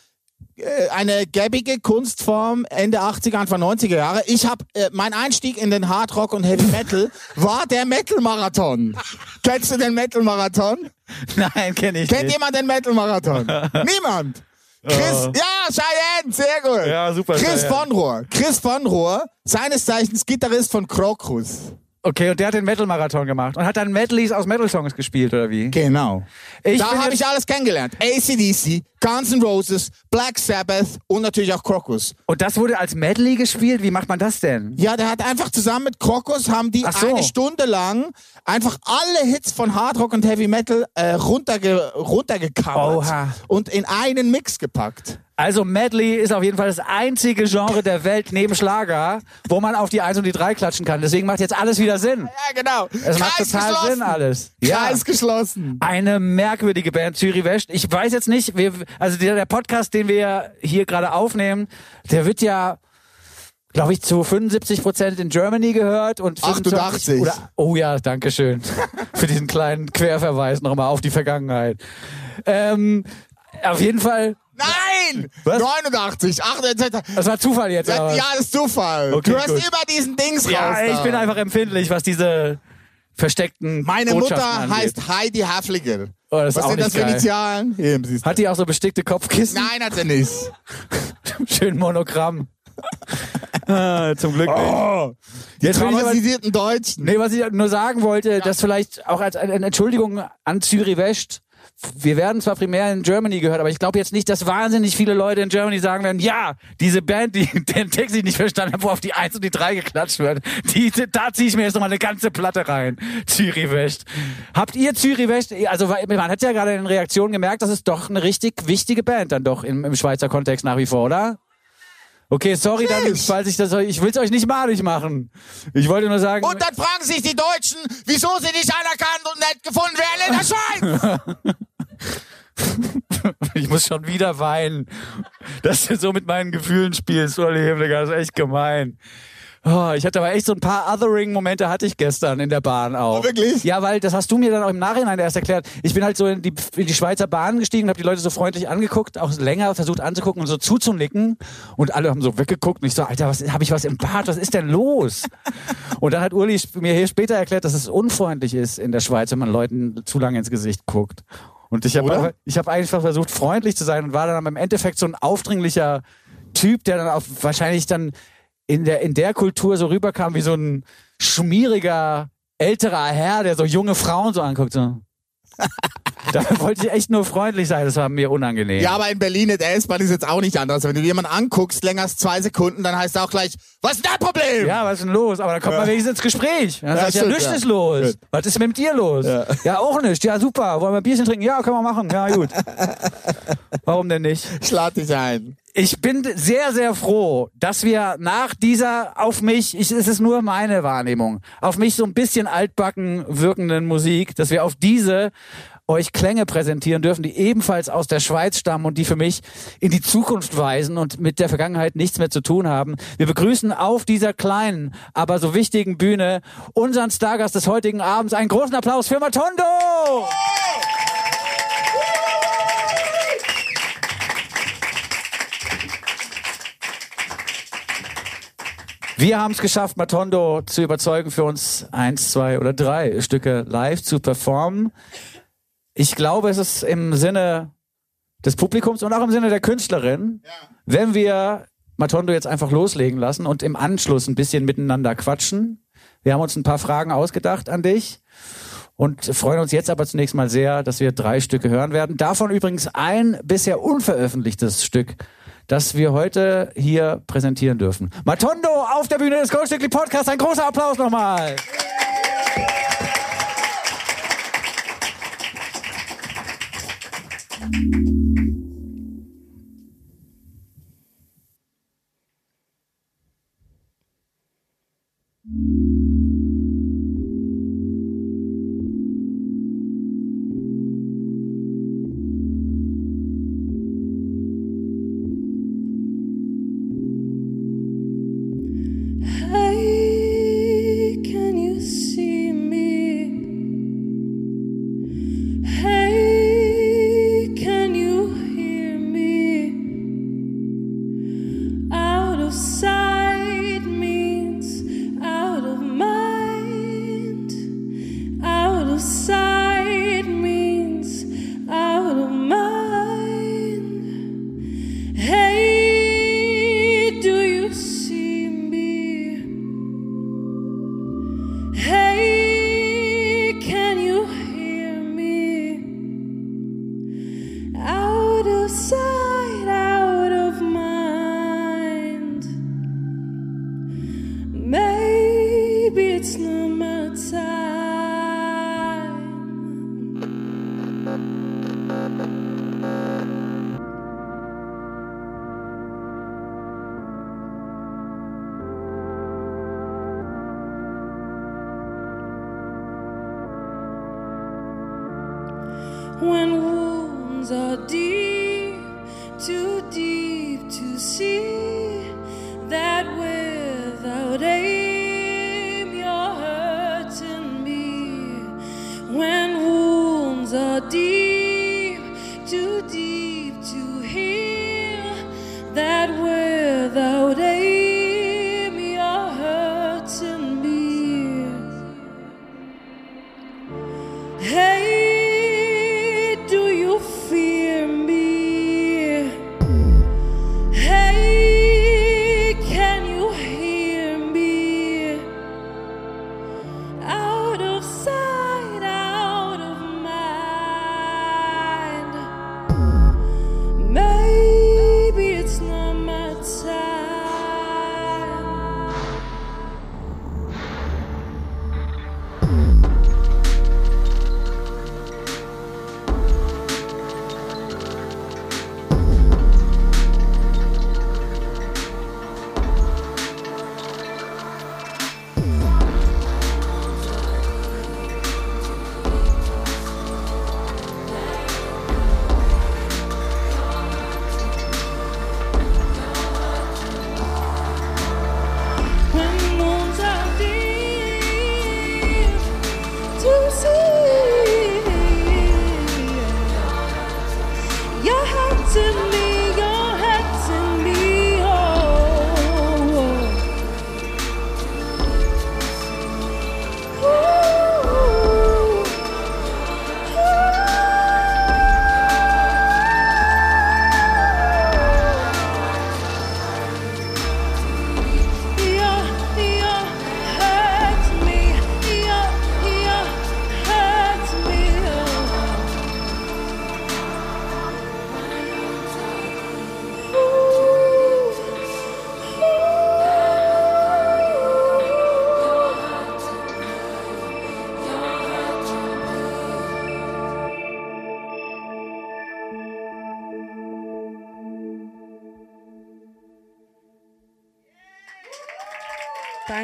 eine gäbige Kunstform Ende 80er, Anfang 90er Jahre. Ich habe äh, mein Einstieg in den Hard Rock und Heavy Metal war der Metal Marathon. Kennst du den Metal Marathon? Nein, kenne ich Kennt nicht. jemand den Metal Marathon? Niemand. Chris, ja, Cheyenne, sehr gut. Ja, super, Chris Cheyenne. von Rohr. Chris von Rohr, seines Zeichens Gitarrist von Krokus. Okay, und der hat den Metal-Marathon gemacht und hat dann Medleys aus Metal-Songs gespielt, oder wie? Genau. Ich da habe ich alles kennengelernt. ACDC, Guns N' Roses, Black Sabbath und natürlich auch Krokus. Und das wurde als Medley gespielt? Wie macht man das denn? Ja, der hat einfach zusammen mit Krokus haben die so. eine Stunde lang einfach alle Hits von Hard Rock und Heavy Metal äh, runterge runtergecovert Oha. und in einen Mix gepackt. Also Medley ist auf jeden Fall das einzige Genre der Welt neben Schlager, wo man auf die 1 und die 3 klatschen kann. Deswegen macht jetzt alles wieder Sinn. Ja, genau. Es macht total Sinn alles. Ja. Kreis geschlossen. Eine merkwürdige Band, Zürich West. Ich weiß jetzt nicht, wir, also der, der Podcast, den wir hier gerade aufnehmen, der wird ja, glaube ich, zu 75 Prozent in Germany gehört und 25 88. Oder, oh ja, danke schön für diesen kleinen Querverweis nochmal auf die Vergangenheit. Ähm, auf jeden Fall, Nein! Was? 89, 88. das war Zufall jetzt. Ja, aber. das ist Zufall. Okay, du hast gut. immer diesen Dings Ja, raus. ich da. bin einfach empfindlich, was diese versteckten Meine Mutter angeht. heißt Heidi Hafliger. Oh, das ist Was auch sind nicht das für geil. Initialen? Hier. Hat die auch so bestickte Kopfkissen? Nein, hat sie nicht. Schön Monogramm. ah, zum Glück nicht. Oh, die Jetzt bin ich aber- traumatisierten Deutschen. Nee, was ich nur sagen wollte, das vielleicht auch als eine Entschuldigung an Zürich West. Wir werden zwar primär in Germany gehört, aber ich glaube jetzt nicht, dass wahnsinnig viele Leute in Germany sagen werden, ja, diese Band, die den Text ich nicht verstanden habe, wo auf die 1 und die 3 geklatscht wird, die, da ziehe ich mir jetzt nochmal eine ganze Platte rein. Zürich West. Habt ihr Zürich West, also man hat ja gerade in den Reaktionen gemerkt, das ist doch eine richtig wichtige Band dann doch im, im Schweizer Kontext nach wie vor, oder? Okay, sorry, dann, falls ich das, ich will es euch nicht malig machen. Ich wollte nur sagen. Und dann fragen sich die Deutschen, wieso sie nicht anerkannt und nett gefunden werden in der Schweiz. Ich muss schon wieder weinen. Dass du so mit meinen Gefühlen spielst, Digga, das ist echt gemein. Oh, ich hatte aber echt so ein paar Othering-Momente hatte ich gestern in der Bahn auch. Oh, wirklich? Ja, weil das hast du mir dann auch im Nachhinein erst erklärt. Ich bin halt so in die, in die Schweizer Bahn gestiegen, habe die Leute so freundlich angeguckt, auch länger versucht anzugucken und so zuzunicken und alle haben so weggeguckt und ich so, Alter, was habe ich was im Bart? Was ist denn los? und dann hat Uli mir hier später erklärt, dass es unfreundlich ist in der Schweiz, wenn man Leuten zu lange ins Gesicht guckt. Und ich habe ich habe einfach versucht freundlich zu sein und war dann im Endeffekt so ein aufdringlicher Typ, der dann auch wahrscheinlich dann in der, in der Kultur so rüberkam wie so ein schmieriger älterer Herr, der so junge Frauen so anguckt. So. da wollte ich echt nur freundlich sein, das war mir unangenehm. Ja, aber in Berlin in der S-Bahn ist jetzt auch nicht anders. Wenn du jemanden anguckst, länger als zwei Sekunden, dann heißt er auch gleich, was ist dein Problem? Ja, was ist denn los? Aber dann kommt man wenigstens ins Gespräch. Dann Ja, sagt ja, nichts ja. ist los. Gut. Was ist mit dir los? Ja. auch nichts. Ja, super. Wollen wir ein Bierchen trinken? Ja, können wir machen. Ja, gut. Warum denn nicht? Ich lade dich ein. Ich bin sehr, sehr froh, dass wir nach dieser auf mich, ich, es ist nur meine Wahrnehmung, auf mich so ein bisschen altbacken wirkenden Musik, dass wir auf diese euch Klänge präsentieren dürfen, die ebenfalls aus der Schweiz stammen und die für mich in die Zukunft weisen und mit der Vergangenheit nichts mehr zu tun haben. Wir begrüßen auf dieser kleinen, aber so wichtigen Bühne unseren Stargast des heutigen Abends. Einen großen Applaus für Matondo! Wir haben es geschafft, Matondo zu überzeugen, für uns eins, zwei oder drei Stücke live zu performen. Ich glaube, es ist im Sinne des Publikums und auch im Sinne der Künstlerin, wenn wir Matondo jetzt einfach loslegen lassen und im Anschluss ein bisschen miteinander quatschen. Wir haben uns ein paar Fragen ausgedacht an dich und freuen uns jetzt aber zunächst mal sehr, dass wir drei Stücke hören werden. Davon übrigens ein bisher unveröffentlichtes Stück, das wir heute hier präsentieren dürfen. Matondo auf der Bühne des Goldstückli Podcasts. Ein großer Applaus nochmal. of Thank you.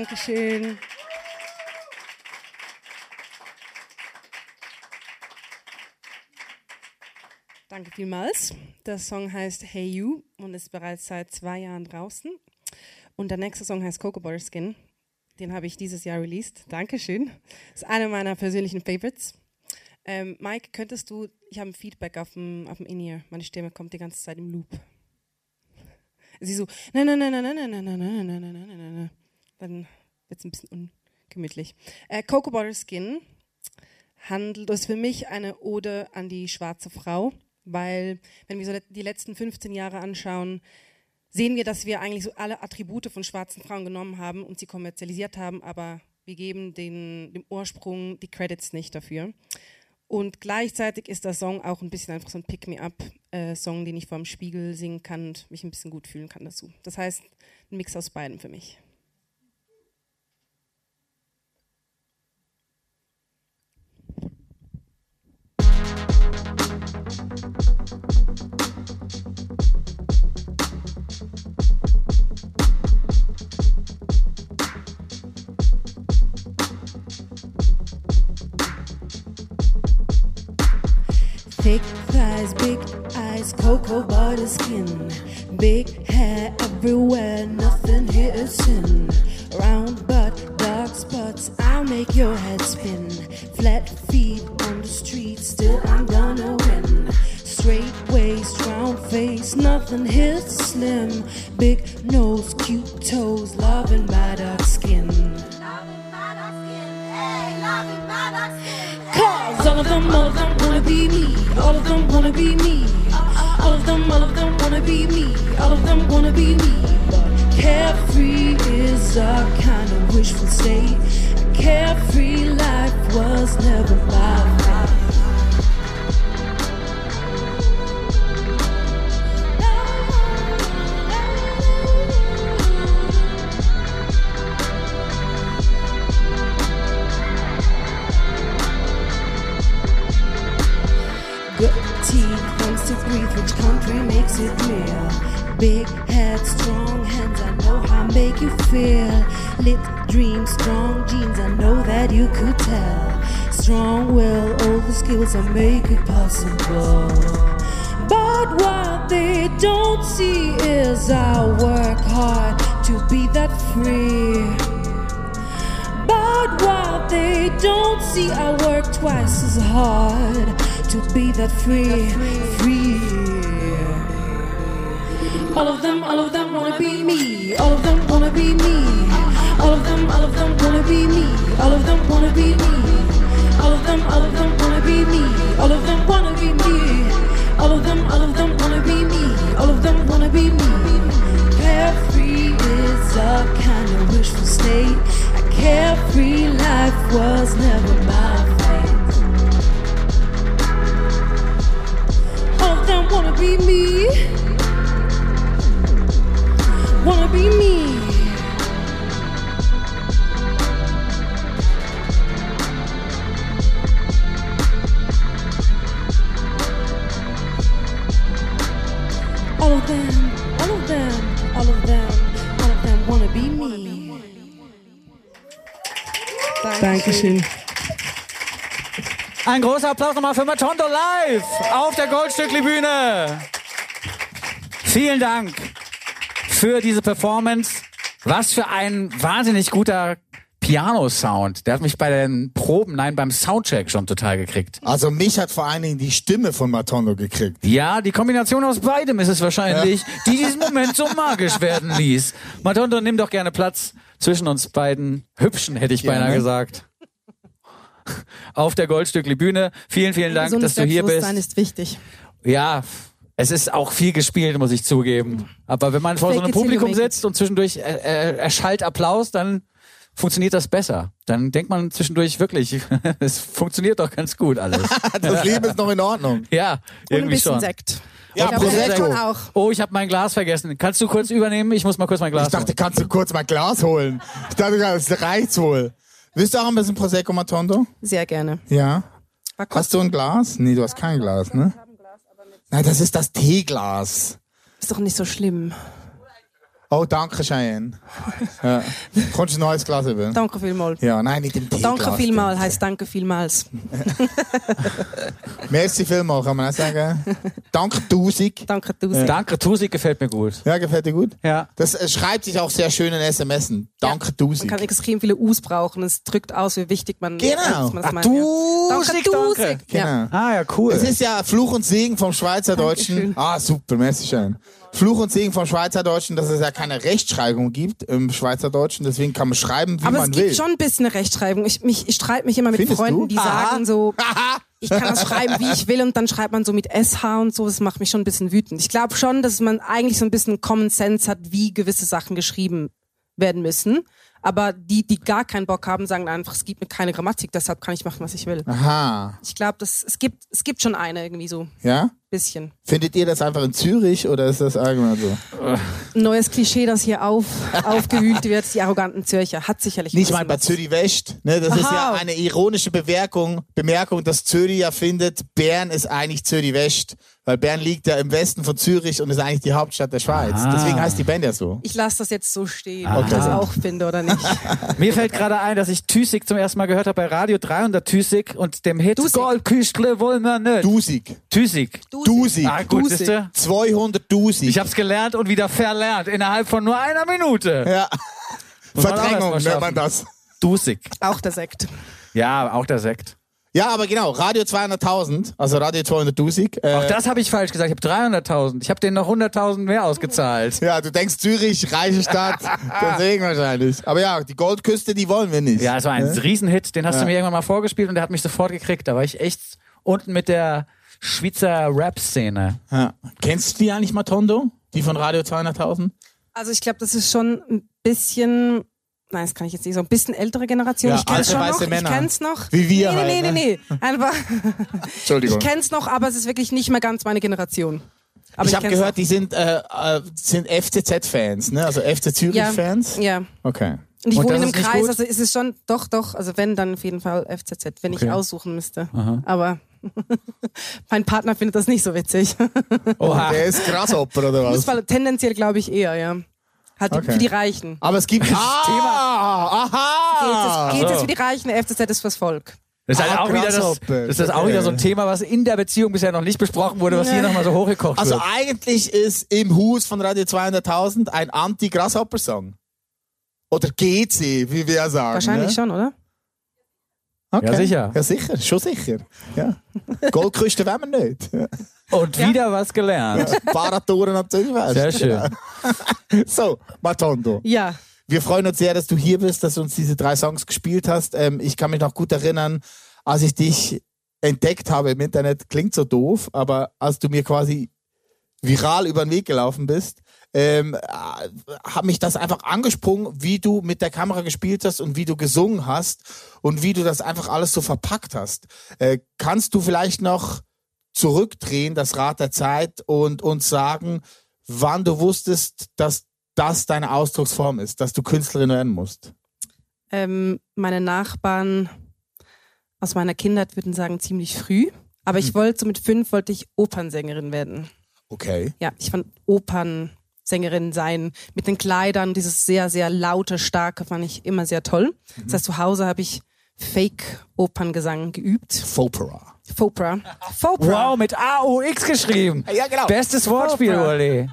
Dankeschön. Danke vielmals. Der Song heißt Hey You und ist bereits seit zwei Jahren draußen. Und der nächste Song heißt Cocoa Butter Skin. Den habe ich dieses Jahr released. Dankeschön. Ist einer meiner persönlichen Favorites. Ähm, Mike, könntest du, ich habe ein Feedback auf dem, auf dem In-Ear. Meine Stimme kommt die ganze Zeit im Loop. Sie so, nein, nein, nein, nein, nein, nein, nein, nein, nein, nein, nein, nein, nein, nein. Dann es ein bisschen ungemütlich. Äh, Cocoa Butter Skin handelt, ist für mich eine Ode an die schwarze Frau, weil, wenn wir so die letzten 15 Jahre anschauen, sehen wir, dass wir eigentlich so alle Attribute von schwarzen Frauen genommen haben und sie kommerzialisiert haben, aber wir geben den, dem Ursprung die Credits nicht dafür. Und gleichzeitig ist der Song auch ein bisschen einfach so ein Pick-me-up-Song, den ich vor dem Spiegel singen kann und mich ein bisschen gut fühlen kann dazu. Das heißt, ein Mix aus beiden für mich. Thick thighs, big eyes, cocoa butter skin. Big hair everywhere, nothing here is sin. Round butt, dark spots, I'll make your head spin. Flat feet on the street, still I'm gonna win. Straight waist, round face, nothing hits slim. Big nose, cute toes, loving my dark skin. Cause all of them, all of them wanna be me. All of them wanna be me. All of them, all of them wanna be me. All of them wanna be me. Carefree is a kind of wishful state. A carefree life was never my Strong will, all the skills that make it possible. But what they don't see is I work hard to be that free. But what they don't see, I work twice as hard to be that free, free. All of them, all of them wanna be me. All of them wanna be me. All of them, all of them wanna be me. All of them wanna be me. All of them, all of them wanna be me. All of them wanna be me. All of them, all of them wanna be me. All of them wanna be me. Carefree is a kind of wishful state. A carefree life was never my fate. All of them wanna be me. Wanna be me. Dankeschön. Ein großer Applaus nochmal für Matondo live auf der Goldstückli-Bühne. Vielen Dank für diese Performance. Was für ein wahnsinnig guter Piano-Sound. Der hat mich bei den Proben, nein, beim Soundcheck schon total gekriegt. Also mich hat vor allen Dingen die Stimme von Matondo gekriegt. Ja, die Kombination aus beidem ist es wahrscheinlich, die diesen Moment so magisch werden ließ. Matondo, nimm doch gerne Platz zwischen uns beiden Hübschen, hätte ich beinahe Gerne. gesagt. Auf der Goldstückli-Bühne. Vielen, vielen Dank, dass du hier bist. Ist wichtig. Ja, es ist auch viel gespielt, muss ich zugeben. Aber wenn man vor so einem Publikum sitzt und zwischendurch äh, äh, erschallt Applaus, dann funktioniert das besser. Dann denkt man zwischendurch wirklich, es funktioniert doch ganz gut alles. Das Leben ist noch in Ordnung. Ja, Und ein irgendwie bisschen schon. Sekt. Ja, Ich Prosecco. Auch. Oh, ich habe mein Glas vergessen. Kannst du kurz übernehmen? Ich muss mal kurz mein Glas Ich dachte, kannst du kurz mein Glas holen? Ich dachte, das reicht wohl. Willst du auch ein bisschen Prosecco, Matondo? Sehr gerne. Ja. Hast du ein Glas? Nee, du hast kein Glas, ne? Nein, das ist das Teeglas. Ist doch nicht so schlimm. Oh, danke, Cheyenne. Ja. Kommst du ein neues Glas über? Danke vielmals. Ja, nein, nicht im Teeglas. Danke vielmals heißt danke vielmals. Merci vielmals, kann man auch sagen. Danke tausend. Danke tausend. Danke, Tusik gefällt mir gut. Ja, gefällt dir gut? Ja. Das schreibt sich auch sehr schön in SMSen. Danke Man tausend. kann extrem viele Us brauchen. Es drückt aus, wie wichtig man Genau. dass man das meint, Tusig, ja. danke. Genau. Ja. Ah ja, cool. Es ist ja Fluch und Segen vom Schweizerdeutschen. Dankeschön. Ah, super, merci schön. Fluch und Segen vom Schweizerdeutschen, dass es ja keine Rechtschreibung gibt im Schweizerdeutschen, deswegen kann man schreiben, wie Aber es man gibt will. schon ein bisschen eine Rechtschreibung. Ich, mich, ich streite mich immer mit Findest Freunden, du? die Aha. sagen so, ich kann das schreiben, wie ich will und dann schreibt man so mit SH und so. Das macht mich schon ein bisschen wütend. Ich glaube schon, dass man eigentlich so ein bisschen Common Sense hat, wie gewisse Sachen geschrieben werden müssen. Aber die, die gar keinen Bock haben, sagen einfach, es gibt mir keine Grammatik, deshalb kann ich machen, was ich will. Aha. Ich glaube, es gibt, es gibt schon eine irgendwie so. Ja? Bisschen. Findet ihr das einfach in Zürich oder ist das allgemein so? Ein neues Klischee, das hier auf, aufgewühlt wird, die arroganten Zürcher. Hat sicherlich Nicht mal bei. Zürich West. Ne? Das ist ja Aha. eine ironische Bemerkung, Bemerkung, dass Zürich ja findet, Bern ist eigentlich Zürich West. Weil Bern liegt ja im Westen von Zürich und ist eigentlich die Hauptstadt der Schweiz. Ah. Deswegen heißt die Band ja so. Ich lasse das jetzt so stehen, Ah. ob ich das auch finde oder nicht. Mir fällt gerade ein, dass ich Tüsig zum ersten Mal gehört habe bei Radio 300 Tüsig und dem Hit. Goldküstle wollen wir nicht. Dusig. Tüsig. Dusig. Ah, gut, Dusig. siehst du? 200 Dusig. Ich hab's gelernt und wieder verlernt innerhalb von nur einer Minute. ja. Muss Verdrängung nennt man das. Dusig. Auch der Sekt. Ja, auch der Sekt. Ja, aber genau, Radio 200.000, also Radio 200.000. Äh, Auch das habe ich falsch gesagt. Ich habe 300.000. Ich habe denen noch 100.000 mehr ausgezahlt. ja, du denkst Zürich, reiche Stadt, deswegen wahrscheinlich. Aber ja, die Goldküste, die wollen wir nicht. Ja, es war ein Riesenhit. Den hast Ja. du mir irgendwann mal vorgespielt und der hat mich sofort gekriegt. Da war ich echt unten mit der Schweizer Rap-Szene. Ja. Kennst du die eigentlich, Matondo? Die von Radio 200.000? Also ich glaube, das ist schon ein bisschen, nein, das kann ich jetzt nicht so, ein bisschen ältere Generation. Ja, ich kenn's alte schon weiße noch, Männer. ich kenn's noch. Wie wir nee, halt, nee, ne? nee, nee, Einfach, Entschuldigung. ich kenn's noch, aber es ist wirklich nicht mehr ganz meine Generation. Aber ich habe kenn's gehört, noch. die sind, äh, äh, sind FCZ-Fans, ne? Also FC Zürich-Fans. Ja. Okay. Und ich Und wohne in einem Kreis, gut? also ist es schon, doch, doch, also wenn, dann auf jeden Fall FCZ, wenn Okay. ich aussuchen müsste. Aber mein Partner findet das nicht so witzig. Oha. Der ist Grasshopper oder was? Fußball tendenziell glaube ich eher, ja. Halt Okay. für die Reichen. Aber es gibt. Ah, aha! Geht es, geht es für die Reichen, der FCZ ist fürs Volk. Das ist halt Ah, auch wieder das, das ist auch Okay. wieder so ein Thema, was in der Beziehung bisher noch nicht besprochen wurde, was hier nochmal so hochgekocht Also wird. eigentlich ist im Hus von Radio 200.000 ein Anti-Grasshopper-Song. Oder GC, wie wir sagen. Wahrscheinlich ne? schon, oder? Okay. Ja, sicher. Ja, sicher. Schon sicher. Ja. Goldküste wollen wir nicht. Ja. Und wieder was gelernt. Fahrradtouren natürlich weißt. Sehr schön. So, Matondo. Ja. Wir freuen uns sehr, dass du hier bist, dass du uns diese drei Songs gespielt hast. Ähm, ich kann mich noch gut erinnern, als ich dich entdeckt habe im Internet, klingt so doof, aber als du mir quasi viral über den Weg gelaufen bist, ähm, äh, hat mich das einfach angesprungen, wie du mit der Kamera gespielt hast und wie du gesungen hast und wie du das einfach alles so verpackt hast. Äh, kannst du vielleicht noch zurückdrehen, das Rad der Zeit und uns sagen, wann du wusstest, dass das deine Ausdrucksform ist, dass du Künstlerin werden musst? Ähm, meine Nachbarn aus meiner Kindheit würden sagen ziemlich früh. Aber ich wollte, so mit fünf wollte ich Opernsängerin werden. Okay. Ja, ich fand Opernsängerin sein mit den Kleidern, dieses sehr, sehr laute, starke fand ich immer sehr toll. Das heißt, zu Hause habe ich Fake-Operngesang geübt. Fopera. Fopra. Fopra. Wow, mit AUX geschrieben. Ja, genau. Bestes Wortspiel. Uli.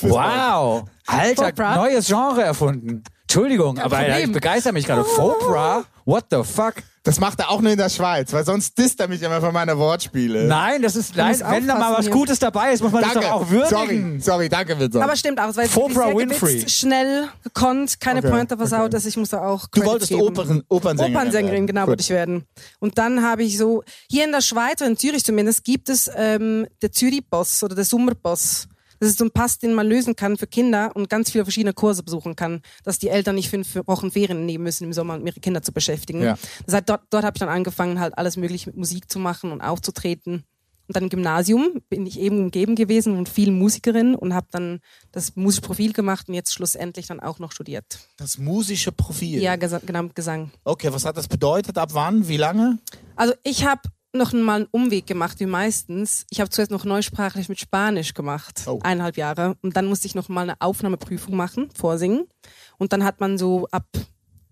Wow. Alter, Oprah. neues Genre erfunden. Entschuldigung, aber Problem. ich begeister mich gerade. Fopra? What the fuck? Das macht er auch nur in der Schweiz, weil sonst disst er mich immer von meiner Wortspiele. Nein, das ist, musst wenn da mal was hier. Gutes dabei ist, muss man danke. das doch auch würdigen. Sorry, sorry, danke, Vincent. Aber stimmt auch, wirklich sehr Winfrey. gewichst, schnell, gekonnt, keine Okay, Pointe versaut, dass ich musste auch du Credit wolltest geben. Opern, Opernsängerin Opernsängerin, genau, wollte ich werden. Und dann habe ich so, hier in der Schweiz, oder in Zürich zumindest, gibt es ähm, der Zürich-Boss oder der Sommerboss. Das ist so ein Pass, den man lösen kann für Kinder und ganz viele verschiedene Kurse besuchen kann, dass die Eltern nicht fünf Wochen Ferien nehmen müssen im Sommer, um ihre Kinder zu beschäftigen. Ja. Das heißt, dort, dort habe ich dann angefangen, halt alles mögliche mit Musik zu machen und aufzutreten. Und dann im Gymnasium bin ich eben umgeben gewesen und viel Musikerin und habe dann das musische Profil gemacht und jetzt schlussendlich dann auch noch studiert. Das musische Profil. Ja, genau, Gesang. Okay, was hat das bedeutet? Ab wann? Wie lange? Also ich habe noch mal einen Umweg gemacht, wie meistens. Ich habe zuerst noch neusprachlich mit Spanisch gemacht, Oh. eineinhalb Jahre. Und dann musste ich noch mal eine Aufnahmeprüfung machen, vorsingen. Und dann hat man so ab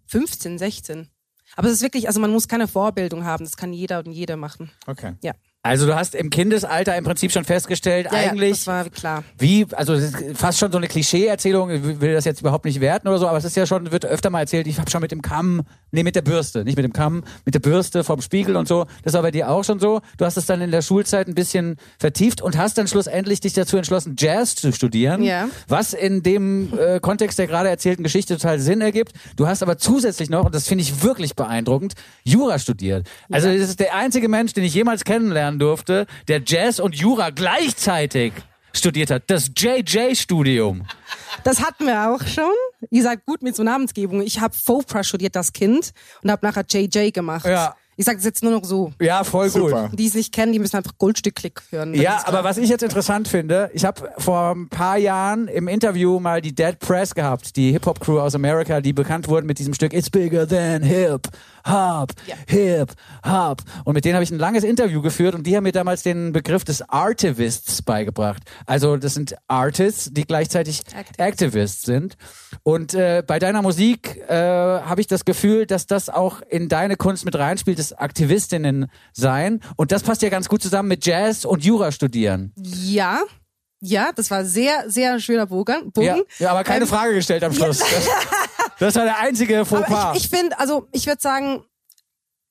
15, 16. Aber es ist wirklich, also man muss keine Vorbildung haben, das kann jeder und jede machen. Okay. Ja, Also du hast im Kindesalter im Prinzip schon festgestellt, ja, ja eigentlich das war klar. wie, also das ist fast schon so eine Klischee-Erzählung, ich will das jetzt überhaupt nicht werten oder so, aber es ist ja schon, wird öfter mal erzählt, ich habe schon mit dem Kamm, nee, mit der Bürste, nicht mit dem Kamm, mit der Bürste vom Spiegel und so. Das war bei dir auch schon so. Du hast es dann in der Schulzeit ein bisschen vertieft und hast dann schlussendlich dich dazu entschlossen, Jazz zu studieren. Ja. Was in dem äh, Kontext der gerade erzählten Geschichte total Sinn ergibt. Du hast aber zusätzlich noch, und das finde ich wirklich beeindruckend, Jura studiert. Also das ist der einzige Mensch, den ich jemals kennenlernen durfte, der Jazz und Jura gleichzeitig studiert hat. Das JJ-Studium. Das hatten wir auch schon. Ihr seid gut mit so Namensgebung. Ich habe Fopra studiert, das Kind, und habe nachher JJ gemacht. Ja. Ich sage das jetzt nur noch so. Ja, voll Super. gut. Die es nicht kennen, die müssen einfach Goldstück-Klick hören. Ja, aber was ich jetzt interessant finde, ich habe vor ein paar Jahren im Interview mal die Dead Press gehabt, die Hip-Hop-Crew aus Amerika, die bekannt wurden mit diesem Stück It's Bigger Than Hip, Hop, Hip, Hop. Und mit denen habe ich ein langes Interview geführt und die haben mir damals den Begriff des Artivists beigebracht. Also das sind Artists, die gleichzeitig Activists. Activists sind. Und äh, bei deiner Musik äh, habe ich das Gefühl, dass das auch in deine Kunst mit reinspielt, das Aktivistinnen sein. Und das passt ja ganz gut zusammen mit Jazz und Jura studieren. Ja, ja, das war sehr, sehr schöner Bogen. Ja, ja aber keine Ähm, Frage gestellt am Schluss. Das, das war der einzige Fauxpas. Ich, ich finde, also ich würde sagen,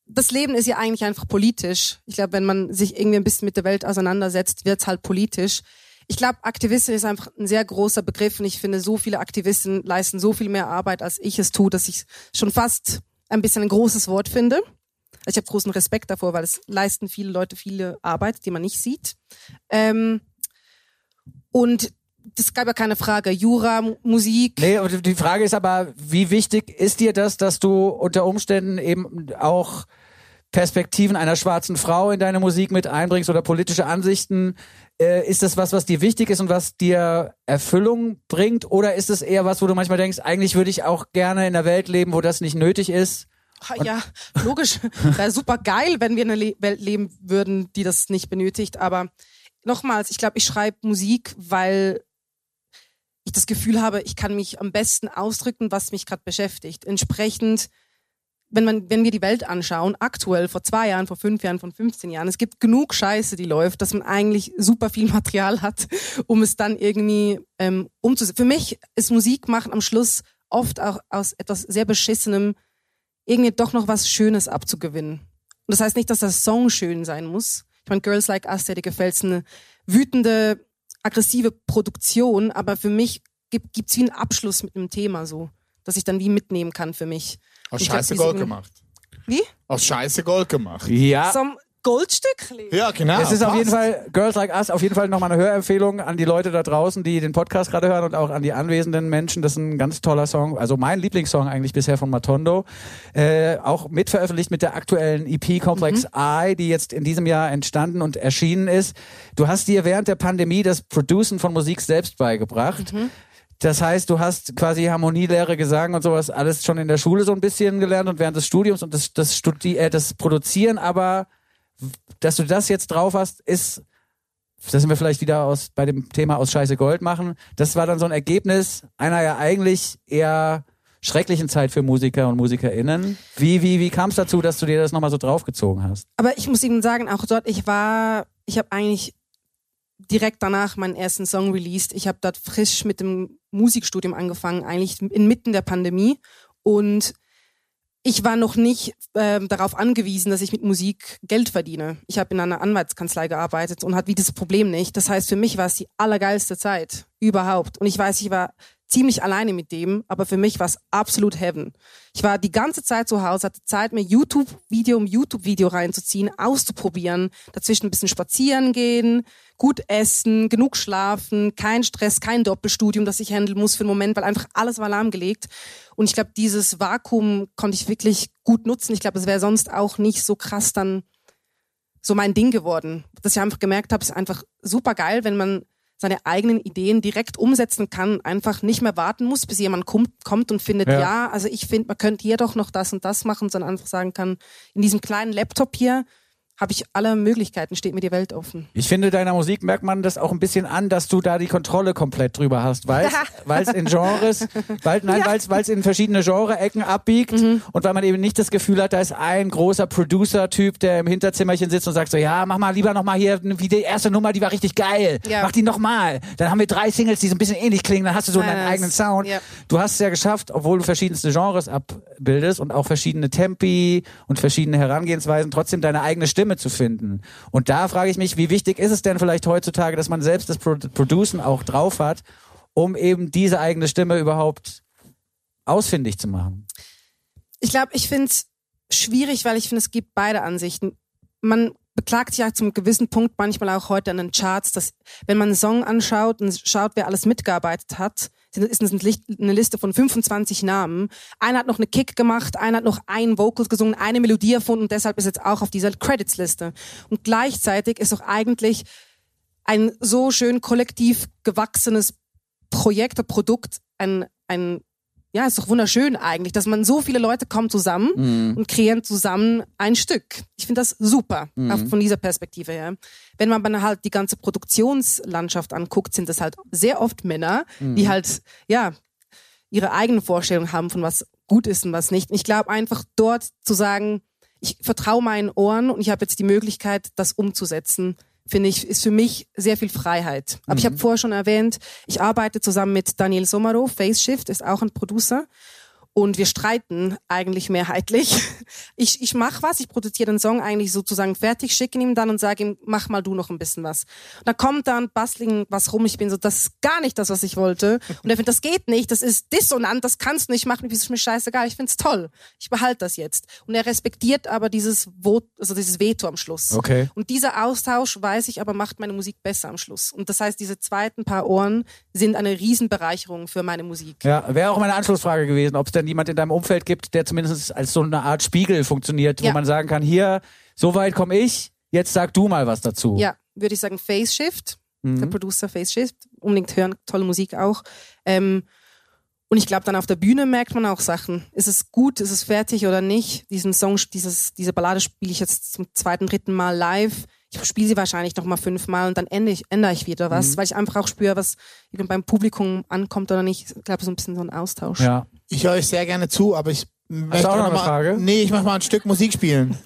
das Leben ist ja eigentlich einfach politisch. Ich glaube, wenn man sich irgendwie ein bisschen mit der Welt auseinandersetzt, wird's halt politisch. Ich glaube, Aktivistin ist einfach ein sehr großer Begriff und ich finde, so viele Aktivisten leisten so viel mehr Arbeit, als ich es tue, dass ich schon fast ein bisschen ein großes Wort finde. Also ich habe großen Respekt davor, weil es leisten viele Leute viele Arbeit, die man nicht sieht. Ähm, und das gab ja keine Frage. Jura, Mu- Musik. Nee, und die Frage ist aber, wie wichtig ist dir das, dass du unter Umständen eben auch Perspektiven einer schwarzen Frau in deine Musik mit einbringst oder politische Ansichten? Äh, ist das was, was dir wichtig ist und was dir Erfüllung bringt? Oder ist es eher was, wo du manchmal denkst, eigentlich würde ich auch gerne in einer Welt leben, wo das nicht nötig ist? Ah, Ja, logisch. Wäre super geil, wenn wir in einer Le Welt leben würden, die das nicht benötigt. Aber nochmals, ich glaube, ich schreibe Musik, weil ich das Gefühl habe, ich kann mich am besten ausdrücken, was mich gerade beschäftigt. Entsprechend, wenn man, wenn wir die Welt anschauen, aktuell, vor zwei Jahren, vor fünf Jahren, vor 15 Jahren, es gibt genug Scheiße, die läuft, dass man eigentlich super viel Material hat, um es dann irgendwie ähm, umzusetzen. Für mich ist Musik machen am Schluss oft auch aus etwas sehr Beschissenem irgendwie doch noch was Schönes abzugewinnen. Und das heißt nicht, dass das Song schön sein muss. Ich meine, Girls Like Us, der gefällt's eine wütende, aggressive Produktion, aber für mich gibt, gibt's wie einen Abschluss mit einem Thema so, dass ich dann wie mitnehmen kann für mich. Aus Scheiße Gold gemacht. Wie? Aus Scheiße Gold gemacht. Ja. So ein Goldstückli. Ja, genau. Es ist auf passt. jeden Fall Girls Like Us, auf jeden Fall nochmal eine Hörempfehlung an die Leute da draußen, die den Podcast gerade hören und auch an die anwesenden Menschen. Das ist ein ganz toller Song, also mein Lieblingssong eigentlich bisher von Matondo. Äh, auch mitveröffentlicht mit der aktuellen EP Complex I, die jetzt in diesem Jahr entstanden und erschienen ist. Du hast dir während der Pandemie das Producen von Musik selbst beigebracht. Das heißt, du hast quasi Harmonielehre, Gesang und sowas alles schon in der Schule so ein bisschen gelernt und während des Studiums und das, das, Studi äh, das Produzieren aber dass du das jetzt drauf hast, ist, da sind wir vielleicht wieder aus, bei dem Thema aus Scheiße Gold machen. Das war dann so ein Ergebnis einer ja eigentlich eher schrecklichen Zeit für Musiker und MusikerInnen. Wie, wie, wie kam es dazu, dass du dir das nochmal so draufgezogen hast? Aber ich muss Ihnen sagen, auch dort, ich war, ich habe eigentlich direkt danach meinen ersten Song released. Ich habe dort frisch mit dem Musikstudium angefangen, eigentlich inmitten der Pandemie. Und ich war noch nicht ähm, darauf angewiesen, dass ich mit Musik Geld verdiene. Ich habe in einer Anwaltskanzlei gearbeitet und hatte wie dieses Problem nicht. Das heißt, für mich war es die allergeilste Zeit überhaupt. Und ich weiß, ich war ziemlich alleine mit dem, aber für mich war es absolut Heaven. Ich war die ganze Zeit zu Hause, hatte Zeit, mir YouTube-Video um YouTube-Video reinzuziehen, auszuprobieren, dazwischen ein bisschen spazieren gehen, gut essen, genug schlafen, kein Stress, kein Doppelstudium, das ich handeln muss für einen Moment, weil einfach alles war lahmgelegt. Und ich glaube, dieses Vakuum konnte ich wirklich gut nutzen. Ich glaube, es wäre sonst auch nicht so krass dann so mein Ding geworden. Dass ich einfach gemerkt habe, es ist einfach super geil, wenn man seine eigenen Ideen direkt umsetzen kann, einfach nicht mehr warten muss, bis jemand kommt, kommt und findet, Ja. ja. also ich finde, man könnte hier doch noch das und das machen, sondern einfach sagen kann, in diesem kleinen Laptop hier habe ich alle Möglichkeiten, steht mir die Welt offen. Ich finde, deiner Musik merkt man das auch ein bisschen an, dass du da die Kontrolle komplett drüber hast, weil es in Genres, weil, nein, Ja. weil es in verschiedene Genre-Ecken abbiegt Mhm. und weil man eben nicht das Gefühl hat, da ist ein großer Producer-Typ, der im Hinterzimmerchen sitzt und sagt so, ja, mach mal lieber noch mal hier, wie die erste Nummer, die war richtig geil, Ja. mach die noch mal. Dann haben wir drei Singles, die so ein bisschen ähnlich klingen, dann hast du so deinen eigenen Sound. ja. Du hast es ja geschafft, obwohl du verschiedenste Genres abbildest und auch verschiedene Tempi und verschiedene Herangehensweisen, trotzdem deine eigene Stimme zu finden. Und da frage ich mich, wie wichtig ist es denn vielleicht heutzutage, dass man selbst das Pro Producen auch drauf hat, um eben diese eigene Stimme überhaupt ausfindig zu machen? Ich glaube, ich finde es schwierig, weil ich finde, es gibt beide Ansichten. Man beklagt sich ja zum gewissen Punkt manchmal auch heute an den Charts, dass wenn man einen Song anschaut und schaut, wer alles mitgearbeitet hat, ist eine Liste von 25 Namen. Einer hat noch eine Kick gemacht, einer hat noch ein Vocal gesungen, eine Melodie erfunden und deshalb ist jetzt auch auf dieser Credits-Liste. Und gleichzeitig ist doch eigentlich ein so schön kollektiv gewachsenes Projekt, Produkt, ein, ein ja, ist doch wunderschön eigentlich, dass man so viele Leute kommen zusammen und kreieren zusammen ein Stück. Ich finde das super, auch von dieser Perspektive her. Wenn man dann halt die ganze Produktionslandschaft anguckt, sind das halt sehr oft Männer, die halt, ja, ihre eigenen Vorstellungen haben von was gut ist und was nicht. Und ich glaube einfach dort zu sagen, ich vertraue meinen Ohren und ich habe jetzt die Möglichkeit, das umzusetzen, finde ich, ist für mich sehr viel Freiheit. Aber ich habe vorher schon erwähnt, ich arbeite zusammen mit Daniel Sommerov, Face Shift ist auch ein Producer. Und wir streiten eigentlich mehrheitlich. Ich, ich mache was, ich produziere den Song eigentlich sozusagen fertig, schicke ihm dann und sage ihm, mach mal du noch ein bisschen was. Und dann kommt dann Bastling was rum, ich bin so, das ist gar nicht das, was ich wollte. Und er findet, das geht nicht, das ist dissonant, das kannst du nicht machen, das ist mir scheißegal, ich find's toll. Ich behalte das jetzt. Und er respektiert aber dieses Vot, also dieses Veto am Schluss. Okay. Und dieser Austausch, weiß ich, aber macht meine Musik besser am Schluss. Und das heißt, diese zweiten paar Ohren sind eine Riesenbereicherung für meine Musik. Ja, wäre auch meine Anschlussfrage gewesen, ob es denn jemand in deinem Umfeld gibt, der zumindest als so eine Art Spiegel funktioniert, wo Ja. man sagen kann, hier, so weit komme ich, jetzt sag du mal was dazu. Ja, würde ich sagen, Face Shift. Mhm. Der Producer Face Shift. Unbedingt hören, tolle Musik auch. Ähm, und ich glaube, dann auf der Bühne merkt man auch Sachen. Ist es gut, ist es fertig oder nicht? Diesen Song, dieses, diese Ballade spiele ich jetzt zum zweiten, dritten Mal live. Ich spiele sie wahrscheinlich noch mal fünfmal und dann ändere ich, ändere ich wieder was, Mhm. weil ich einfach auch spüre, was beim Publikum ankommt oder nicht. Ich glaube, so ein bisschen so ein Austausch. Ja. Ich höre euch sehr gerne zu, aber ich möchte auch noch eine mal, Frage? Nee, ich mach mal ein Stück Musik spielen.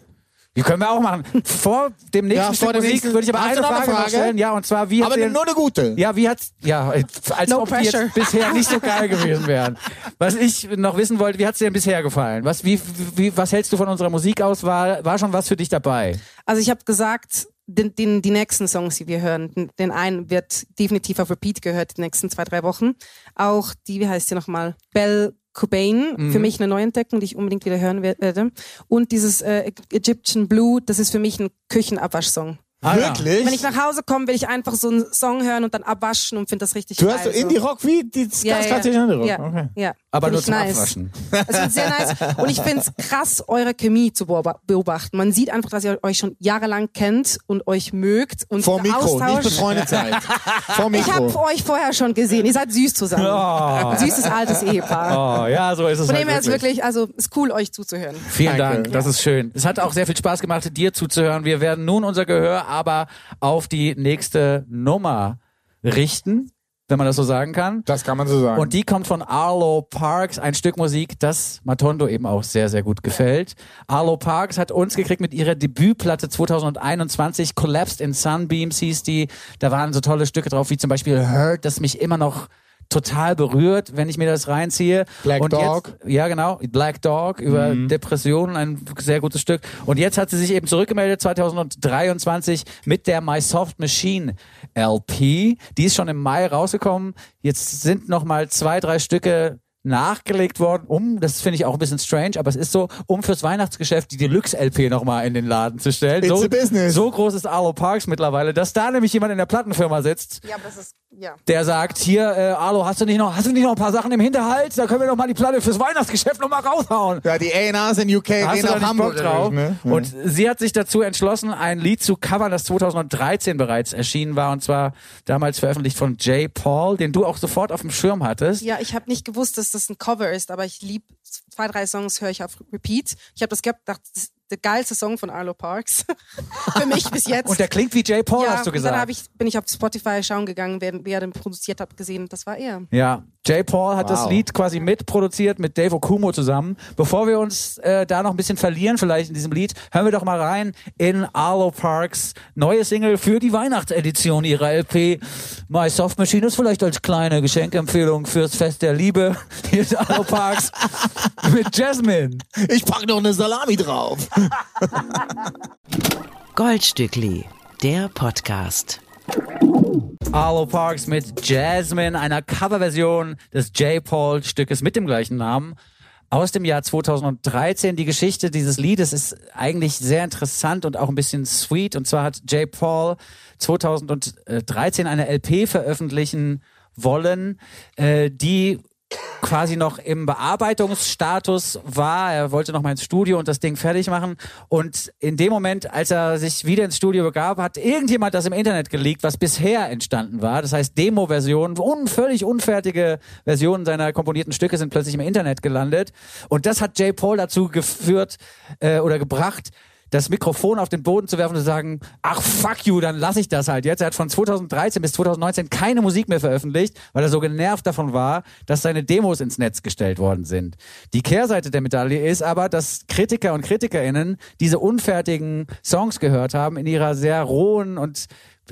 Die können wir auch machen. Vor dem nächsten Ja, Stück Musik nächsten- würde ich aber eine Frage, Frage? stellen. Ja, und zwar, wie Aber hat dir, nur eine gute. Ja, wie hat's, ja, als No ob die pressure. jetzt bisher nicht so geil gewesen wären. Was ich noch wissen wollte, wie hat's dir denn bisher gefallen? Was, wie, wie, was hältst du von unserer Musikauswahl? War schon was für dich dabei? Also ich habe gesagt, den, den, die nächsten Songs, die wir hören, den, den einen wird definitiv auf Repeat gehört, die nächsten zwei, drei Wochen. Auch die, wie heißt sie nochmal? Belle Cobain, Mhm. für mich eine Neuentdeckung, die ich unbedingt wieder hören wer- werde. Und dieses äh, Egyptian Blue, das ist für mich ein Küchenabwaschsong. Ah. Wirklich? Wenn ich nach Hause komme, will ich einfach so einen Song hören und dann abwaschen und finde das richtig du geil. hörst so so. Indie-Rock wie die Ja, ganz ja. klassische Indie-Rock. Ja, Okay. ja. Aber nur zum nice. Abwaschen. Es wird sehr nice. Und ich finde es krass, eure Chemie zu beoba- beobachten. Man sieht einfach, dass ihr euch schon jahrelang kennt und euch mögt. Und Vor Mikro, nicht Austausch. befreundet seid. Vor Ich habe Mikro. euch vorher schon gesehen. Ihr seid süß zusammen. Oh. Süßes altes Ehepaar. Oh, ja, so ist es Von halt dem her ist wirklich. wirklich, also ist cool, euch zuzuhören. Vielen Danke. Dank, das ist schön. Es hat auch sehr viel Spaß gemacht, dir zuzuhören. Wir werden nun unser Gehör aber auf die nächste Nummer richten, wenn man das so sagen kann. Das kann man so sagen. Und die kommt von Arlo Parks, ein Stück Musik, das Matondo eben auch sehr, sehr gut gefällt. Arlo Parks hat uns gekriegt mit ihrer Debütplatte 2021, Collapsed in Sunbeams hieß die. Da waren so tolle Stücke drauf, wie zum Beispiel Hurt, das mich immer noch total berührt, wenn ich mir das reinziehe. Black Und Dog. Jetzt, ja, genau. Black Dog über Depressionen, ein sehr gutes Stück. Und jetzt hat sie sich eben zurückgemeldet 2023 mit der My Soft Machine LP. Die ist schon im Mai rausgekommen. Jetzt sind noch mal zwei, drei Stücke nachgelegt worden, um, das finde ich auch ein bisschen strange, aber es ist so, um fürs Weihnachtsgeschäft die Deluxe-LP nochmal in den Laden zu stellen. It's so, a business. so groß ist Arlo Parks mittlerweile, dass da nämlich jemand in der Plattenfirma sitzt, Ja, aber das ist, ja. der sagt, hier, äh, Arlo, hast du nicht noch, hast du nicht noch ein paar Sachen im Hinterhalt? Da können wir doch mal die Platte fürs Weihnachtsgeschäft noch mal raushauen. ja, die A&Rs in UK gehen nach Hamburg Bock drauf? Ne? Und sie hat sich dazu entschlossen, ein Lied zu covern, das 2013 bereits erschienen war und zwar damals veröffentlicht von Jay Paul, den du auch sofort auf dem Schirm hattest. Ja, ich habe nicht gewusst, dass das ein Cover ist, aber ich lieb zwei, drei Songs höre ich auf Repeat. Ich habe das gehabt, ist der geilste Song von Arlo Parks. Für mich bis jetzt. Und der klingt wie Jay Paul, ja, hast du und dann hab gesagt. ich, bin ich auf Spotify schauen gegangen, wer, wer den produziert hat, gesehen. Das war er. Ja, Jay Paul hat das Wow. Lied quasi mitproduziert mit Dave Okumo zusammen. Bevor wir uns äh, da noch ein bisschen verlieren, vielleicht in diesem Lied, hören wir doch mal rein in Arlo Parks neue Single für die Weihnachtsedition ihrer LP. My Soft Machine ist vielleicht als kleine Geschenkempfehlung fürs Fest der Liebe. Hier ist Arlo Parks mit Jasmine. Ich pack noch eine Salami drauf. Goldstückli, der Podcast. Arlo Parks mit Jasmine, einer Coverversion des J. Paul Stückes mit dem gleichen Namen aus dem Jahr 2013. Die Geschichte dieses Liedes ist eigentlich sehr interessant und auch ein bisschen sweet. Und zwar hat J. Paul 2013 eine LP veröffentlichen wollen, äh, die quasi noch im Bearbeitungsstatus war. Er wollte noch mal ins Studio und das Ding fertig machen. Und in dem Moment, als er sich wieder ins Studio begab, hat irgendjemand das im Internet geleakt, was bisher entstanden war. Das heißt, Demo-Versionen, un völlig unfertige Versionen seiner komponierten Stücke sind plötzlich im Internet gelandet. Und das hat Jay Paul dazu geführt äh, oder gebracht, das Mikrofon auf den Boden zu werfen und zu sagen, ach fuck you, dann lass ich das halt jetzt. Er hat von 2013 bis 2019 keine Musik mehr veröffentlicht, weil er so genervt davon war, dass seine Demos ins Netz gestellt worden sind. Die Kehrseite der Medaille ist aber, dass Kritiker und Kritikerinnen diese unfertigen Songs gehört haben in ihrer sehr rohen und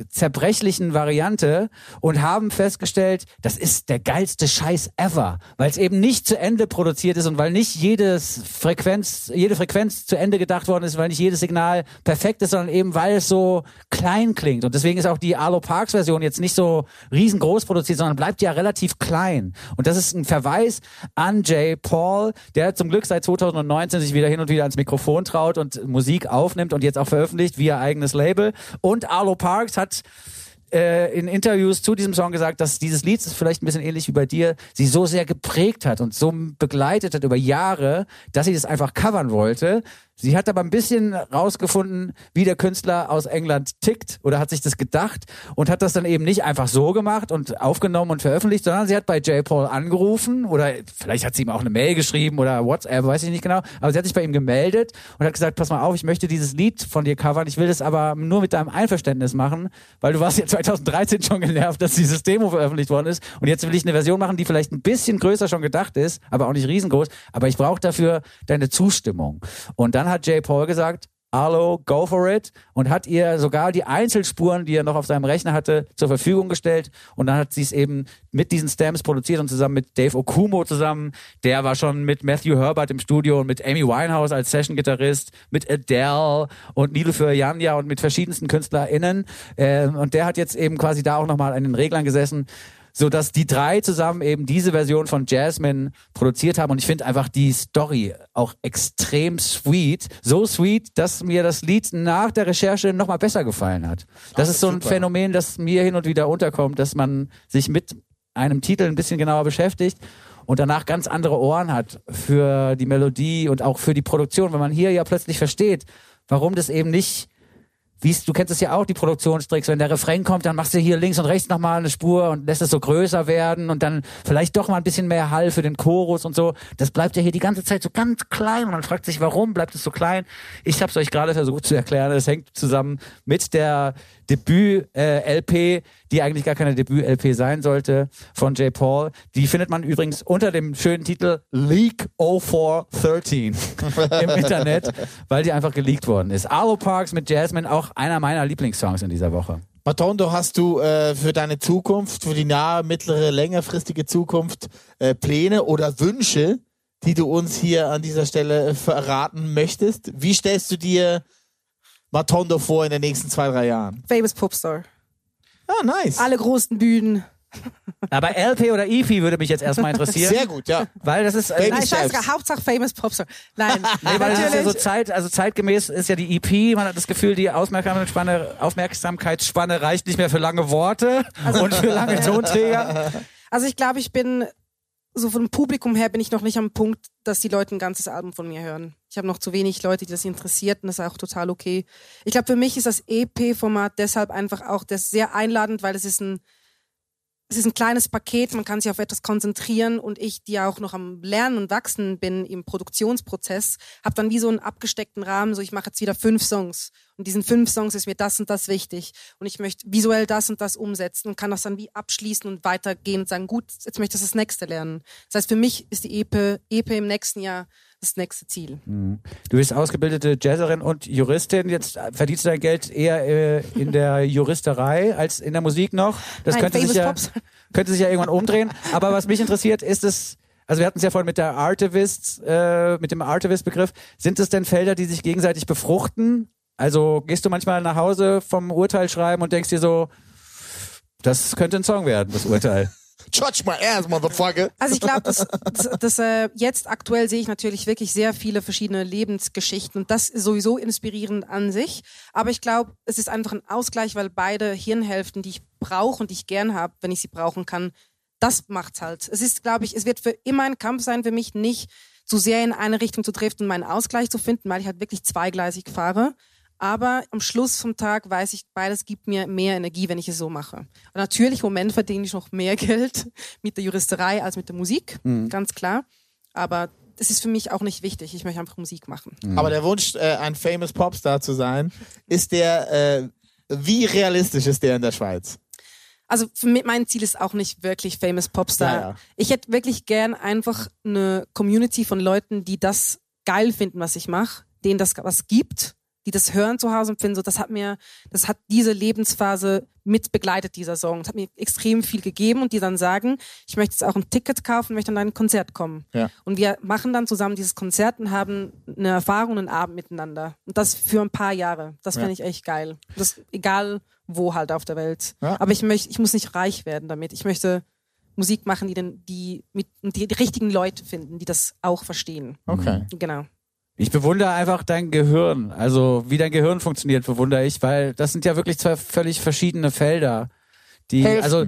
zerbrechlichen Variante und haben festgestellt, das ist der geilste Scheiß ever, weil es eben nicht zu Ende produziert ist und weil nicht jedes Frequenz, jede Frequenz zu Ende gedacht worden ist, weil nicht jedes Signal perfekt ist, sondern eben weil es so klein klingt. Und deswegen ist auch die Arlo Parks Version jetzt nicht so riesengroß produziert, sondern bleibt ja relativ klein. Und das ist ein Verweis an Jay Paul, der zum Glück seit 2019 sich wieder hin und wieder ans Mikrofon traut und Musik aufnimmt und jetzt auch veröffentlicht via eigenes Label. Und Arlo Parks hat äh, in Interviews zu diesem Song gesagt, dass dieses Lied ist vielleicht ein bisschen ähnlich wie bei dir, sie so sehr geprägt hat und so begleitet hat über Jahre, dass sie das einfach covern wollte. Sie hat aber ein bisschen rausgefunden, wie der Künstler aus England tickt oder hat sich das gedacht und hat das dann eben nicht einfach so gemacht und aufgenommen und veröffentlicht, sondern sie hat bei J. Paul angerufen oder vielleicht hat sie ihm auch eine Mail geschrieben oder WhatsApp, weiß ich nicht genau, aber sie hat sich bei ihm gemeldet und hat gesagt, pass mal auf, ich möchte dieses Lied von dir covern, ich will das aber nur mit deinem Einverständnis machen, weil du warst ja 2013 schon genervt, dass dieses Demo veröffentlicht worden ist und jetzt will ich eine Version machen, die vielleicht ein bisschen größer schon gedacht ist, aber auch nicht riesengroß, aber ich brauche dafür deine Zustimmung. Und dann hat J. Paul gesagt, Arlo, go for it. Und hat ihr sogar die Einzelspuren, die er noch auf seinem Rechner hatte, zur Verfügung gestellt. Und dann hat sie es eben mit diesen Stamps produziert und zusammen mit Dave Okumo zusammen, der war schon mit Matthew Herbert im Studio und mit Amy Winehouse als Session-Gitarrist, mit Adele und Nilüfer Janja und mit verschiedensten KünstlerInnen. Ähm, und der hat jetzt eben quasi da auch nochmal an den Reglern gesessen so dass die drei zusammen eben diese Version von Jasmine produziert haben und ich finde einfach die Story auch extrem sweet, so sweet, dass mir das Lied nach der Recherche noch mal besser gefallen hat. Das Ach, ist so ein super. Phänomen, das mir hin und wieder unterkommt, dass man sich mit einem Titel ein bisschen genauer beschäftigt und danach ganz andere Ohren hat für die Melodie und auch für die Produktion, wenn man hier ja plötzlich versteht, warum das eben nicht wie du kennst es ja auch, die Produktionstricks, wenn der Refrain kommt, dann machst du hier links und rechts nochmal eine Spur und lässt es so größer werden und dann vielleicht doch mal ein bisschen mehr Hall für den Chorus und so. Das bleibt ja hier die ganze Zeit so ganz klein und man fragt sich, warum bleibt es so klein? Ich habe es euch gerade versucht zu erklären, es hängt zusammen mit der Debüt-LP, die eigentlich gar keine Debüt-LP sein sollte, von J. Paul. Die findet man übrigens unter dem schönen Titel Leak 0413 im Internet, weil die einfach geleakt worden ist. Arlo Parks mit Jasmine, auch einer meiner Lieblingssongs in dieser Woche. Matondo, hast du äh, für deine Zukunft, für die nahe, mittlere, längerfristige Zukunft äh, Pläne oder Wünsche, die du uns hier an dieser Stelle äh, verraten möchtest? Wie stellst du dir Matondo vor in den nächsten zwei, drei Jahren? Famous Popstar. Ah, nice. Alle großen Bühnen. Aber LP oder EP würde mich jetzt erstmal interessieren. Sehr gut, ja. Weil das ist, äh, Nein, scheiße. Hauptsache Famous Popstar. Nein, Nee, weil das ist ja natürlich. so Zeit, also zeitgemäß ist ja die EP, man hat das Gefühl, die Aufmerksamkeitsspanne, Aufmerksamkeitsspanne reicht nicht mehr für lange Worte und für lange Tonträger. Also ich glaube, ich bin so vom Publikum her bin ich noch nicht am Punkt, dass die Leute ein ganzes Album von mir hören. Ich habe noch zu wenig Leute, die das interessiert und das ist auch total okay. Ich glaube, für mich ist das EP-Format deshalb einfach auch das sehr einladend, weil es ist ein es ist ein kleines Paket, man kann sich auf etwas konzentrieren und ich, die ja auch noch am Lernen und Wachsen bin im Produktionsprozess, habe dann wie so einen abgesteckten Rahmen, so ich mache jetzt wieder fünf Songs und diesen fünf Songs ist mir das und das wichtig und ich möchte visuell das und das umsetzen und kann das dann wie abschließen und weitergehen und sagen, gut, jetzt möchte ich das nächste lernen. Das heißt, für mich ist die EP, EP im nächsten Jahr das nächste Ziel. Du bist ausgebildete Jazzerin und Juristin. Jetzt verdienst du dein Geld eher äh, in der Juristerei als in der Musik noch. Das Nein, könnte sich, ja, könnte sich ja irgendwann umdrehen. Aber was mich interessiert, ist es, also wir hatten es ja vorhin mit der Artivist, äh, mit dem Artivist-Begriff. Sind es denn Felder, die sich gegenseitig befruchten? Also gehst du manchmal nach Hause vom Urteil schreiben und denkst dir so, das könnte ein Song werden, das Urteil. Judge my ass, motherfucker. Also ich glaube, das, das, das äh, jetzt aktuell sehe ich natürlich wirklich sehr viele verschiedene Lebensgeschichten und das ist sowieso inspirierend an sich. Aber ich glaube, es ist einfach ein Ausgleich, weil beide Hirnhälften, die ich brauche und die ich gern habe, wenn ich sie brauchen kann, das macht's halt. Es ist, glaube ich, es wird für immer ein Kampf sein für mich, nicht zu sehr in eine Richtung zu driften und meinen Ausgleich zu finden, weil ich halt wirklich zweigleisig fahre. Aber am Schluss vom Tag weiß ich, beides gibt mir mehr Energie, wenn ich es so mache. Und natürlich, im Moment verdiene ich noch mehr Geld mit der Juristerei als mit der Musik, ganz klar. Aber das ist für mich auch nicht wichtig. Ich möchte einfach Musik machen. Aber der Wunsch, äh, ein famous Popstar zu sein, ist der, äh, wie realistisch ist der in der Schweiz? Also für mich, mein Ziel ist auch nicht wirklich famous Popstar. Ja, ja. Ich hätte wirklich gern einfach eine Community von Leuten, die das geil finden, was ich mache, denen das was gibt, die das hören zu Hause und finden so, das hat mir, das hat diese Lebensphase mit begleitet, dieser Song. Das hat mir extrem viel gegeben und die dann sagen, ich möchte jetzt auch ein Ticket kaufen, möchte an ein Konzert kommen. Ja. Und wir machen dann zusammen dieses Konzert und haben eine Erfahrung, einen Abend miteinander. Und das für ein paar Jahre. Das Ja. finde ich echt geil. Das, egal wo halt auf der Welt. Ja. Aber ich möchte, ich muss nicht reich werden damit. Ich möchte Musik machen, die den, die mit die, die richtigen Leute finden, die das auch verstehen. Okay. Genau. Ich bewundere einfach dein Gehirn. Also wie dein Gehirn funktioniert, bewundere ich, weil das sind ja wirklich zwei völlig verschiedene Felder. Die, Hälften. also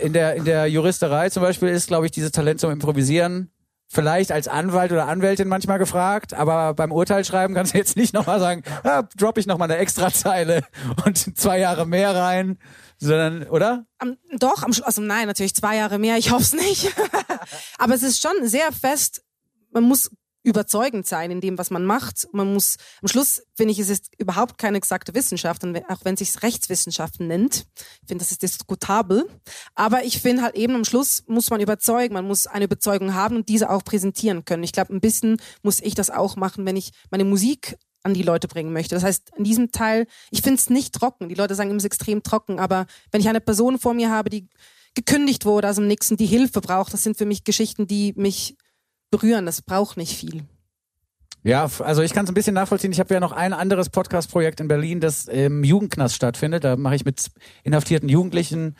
in der, in der Juristerei zum Beispiel ist, glaube ich, dieses Talent zum Improvisieren vielleicht als Anwalt oder Anwältin manchmal gefragt, aber beim Urteilschreiben kannst du jetzt nicht nochmal sagen, ah, drop ich nochmal eine Extrazeile und zwei Jahre mehr rein, sondern, oder? Am, doch, am Schluss, also nein, natürlich zwei Jahre mehr, ich hoffe es nicht. Aber es ist schon sehr fest, man muss überzeugend sein in dem, was man macht. Man muss, am Schluss finde ich, es ist überhaupt keine exakte Wissenschaft, auch wenn es sich Rechtswissenschaften nennt. Ich finde, das ist diskutabel. Aber ich finde halt eben am Schluss muss man überzeugen, man muss eine Überzeugung haben und diese auch präsentieren können. Ich glaube, ein bisschen muss ich das auch machen, wenn ich meine Musik an die Leute bringen möchte. Das heißt, in diesem Teil, ich finde es nicht trocken. Die Leute sagen immer, es ist extrem trocken, aber wenn ich eine Person vor mir habe, die gekündigt wurde, also am nächsten die Hilfe braucht, das sind für mich Geschichten, die mich berühren. Das braucht nicht viel. Ja, also ich kann es ein bisschen nachvollziehen. Ich habe ja noch ein anderes Podcast-Projekt in Berlin, das im Jugendknast stattfindet. Da mache ich mit inhaftierten Jugendlichen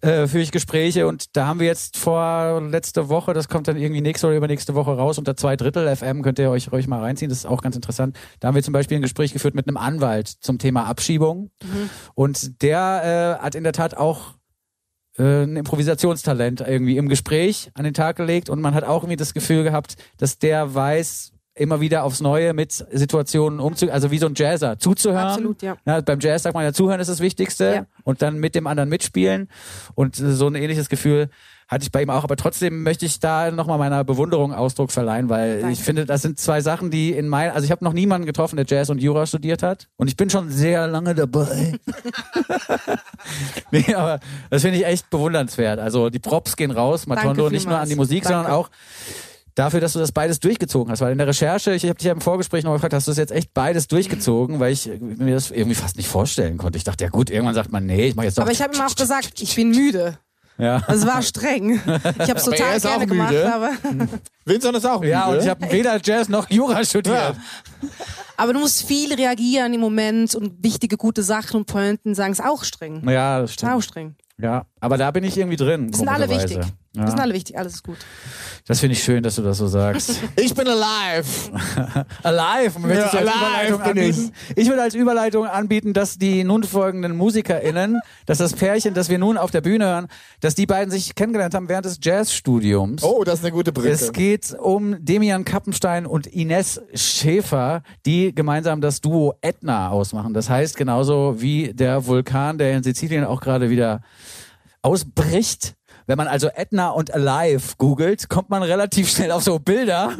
äh, führe ich Gespräche und da haben wir jetzt vor letzte Woche, das kommt dann irgendwie nächste oder übernächste Woche raus, unter zwei Drittel FM könnt ihr euch ruhig mal reinziehen. Das ist auch ganz interessant. Da haben wir zum Beispiel ein Gespräch geführt mit einem Anwalt zum Thema Abschiebung und der äh, hat in der Tat auch äh, ein Improvisationstalent irgendwie im Gespräch an den Tag gelegt und man hat auch irgendwie das Gefühl gehabt, dass der weiß, immer wieder aufs Neue mit Situationen umzugehen, also wie so ein Jazzer, zuzuhören. Absolut, ja. beim Jazz sagt man ja, zuhören ist das Wichtigste Ja. und dann mit dem anderen mitspielen und so ein ähnliches Gefühl hatte ich bei ihm auch, aber trotzdem möchte ich da nochmal meiner Bewunderung Ausdruck verleihen, weil Danke. ich finde, das sind zwei Sachen, die in mein, also ich habe noch niemanden getroffen, der Jazz und Jura studiert hat und ich bin schon sehr lange dabei. nee, aber das finde ich echt bewundernswert. Also die Props gehen raus, Matondo, nicht nur an die. Musik, Danke. sondern auch dafür, dass du das beides durchgezogen hast. Weil in der Recherche, ich habe dich ja im Vorgespräch noch gefragt, hast du das jetzt echt beides durchgezogen, weil ich mir das irgendwie fast nicht vorstellen konnte. Ich dachte, ja gut, irgendwann sagt man, nee, ich mache jetzt doch. Aber ich habe ihm auch gesagt, ich bin müde. Ja. Also es war streng. Ich habe es total gerne gemacht, müde. aber, Vincent ist auch Ja, müde. und ich habe weder Jazz noch Jura studiert. Ja. aber du musst viel reagieren im Moment und wichtige, gute Sachen und Pointen sagen, ist auch streng. Ja, das Ist auch stimmt. streng. Ja, aber da bin ich irgendwie drin. Wir sind alle wichtig. Wir sind Ja. alle wichtig, alles ist gut. Das finde ich schön, dass du das so sagst. Ich bin alive. Alive, möchte ich Ja, als alive Überleitung bin ich. anbieten. Ich würde als Überleitung anbieten, dass die nun folgenden MusikerInnen, dass das Pärchen, das wir nun auf der Bühne hören, dass die beiden sich kennengelernt haben während des Jazzstudiums. Oh, das ist eine gute Brücke. Es geht um Demian Kappenstein und Ines Schäfer, die gemeinsam das Duo Etna ausmachen. Das heißt genauso wie der Vulkan, der in Sizilien auch gerade wieder ausbricht. Wenn man also Etna und Alive googelt, kommt man relativ schnell auf so Bilder,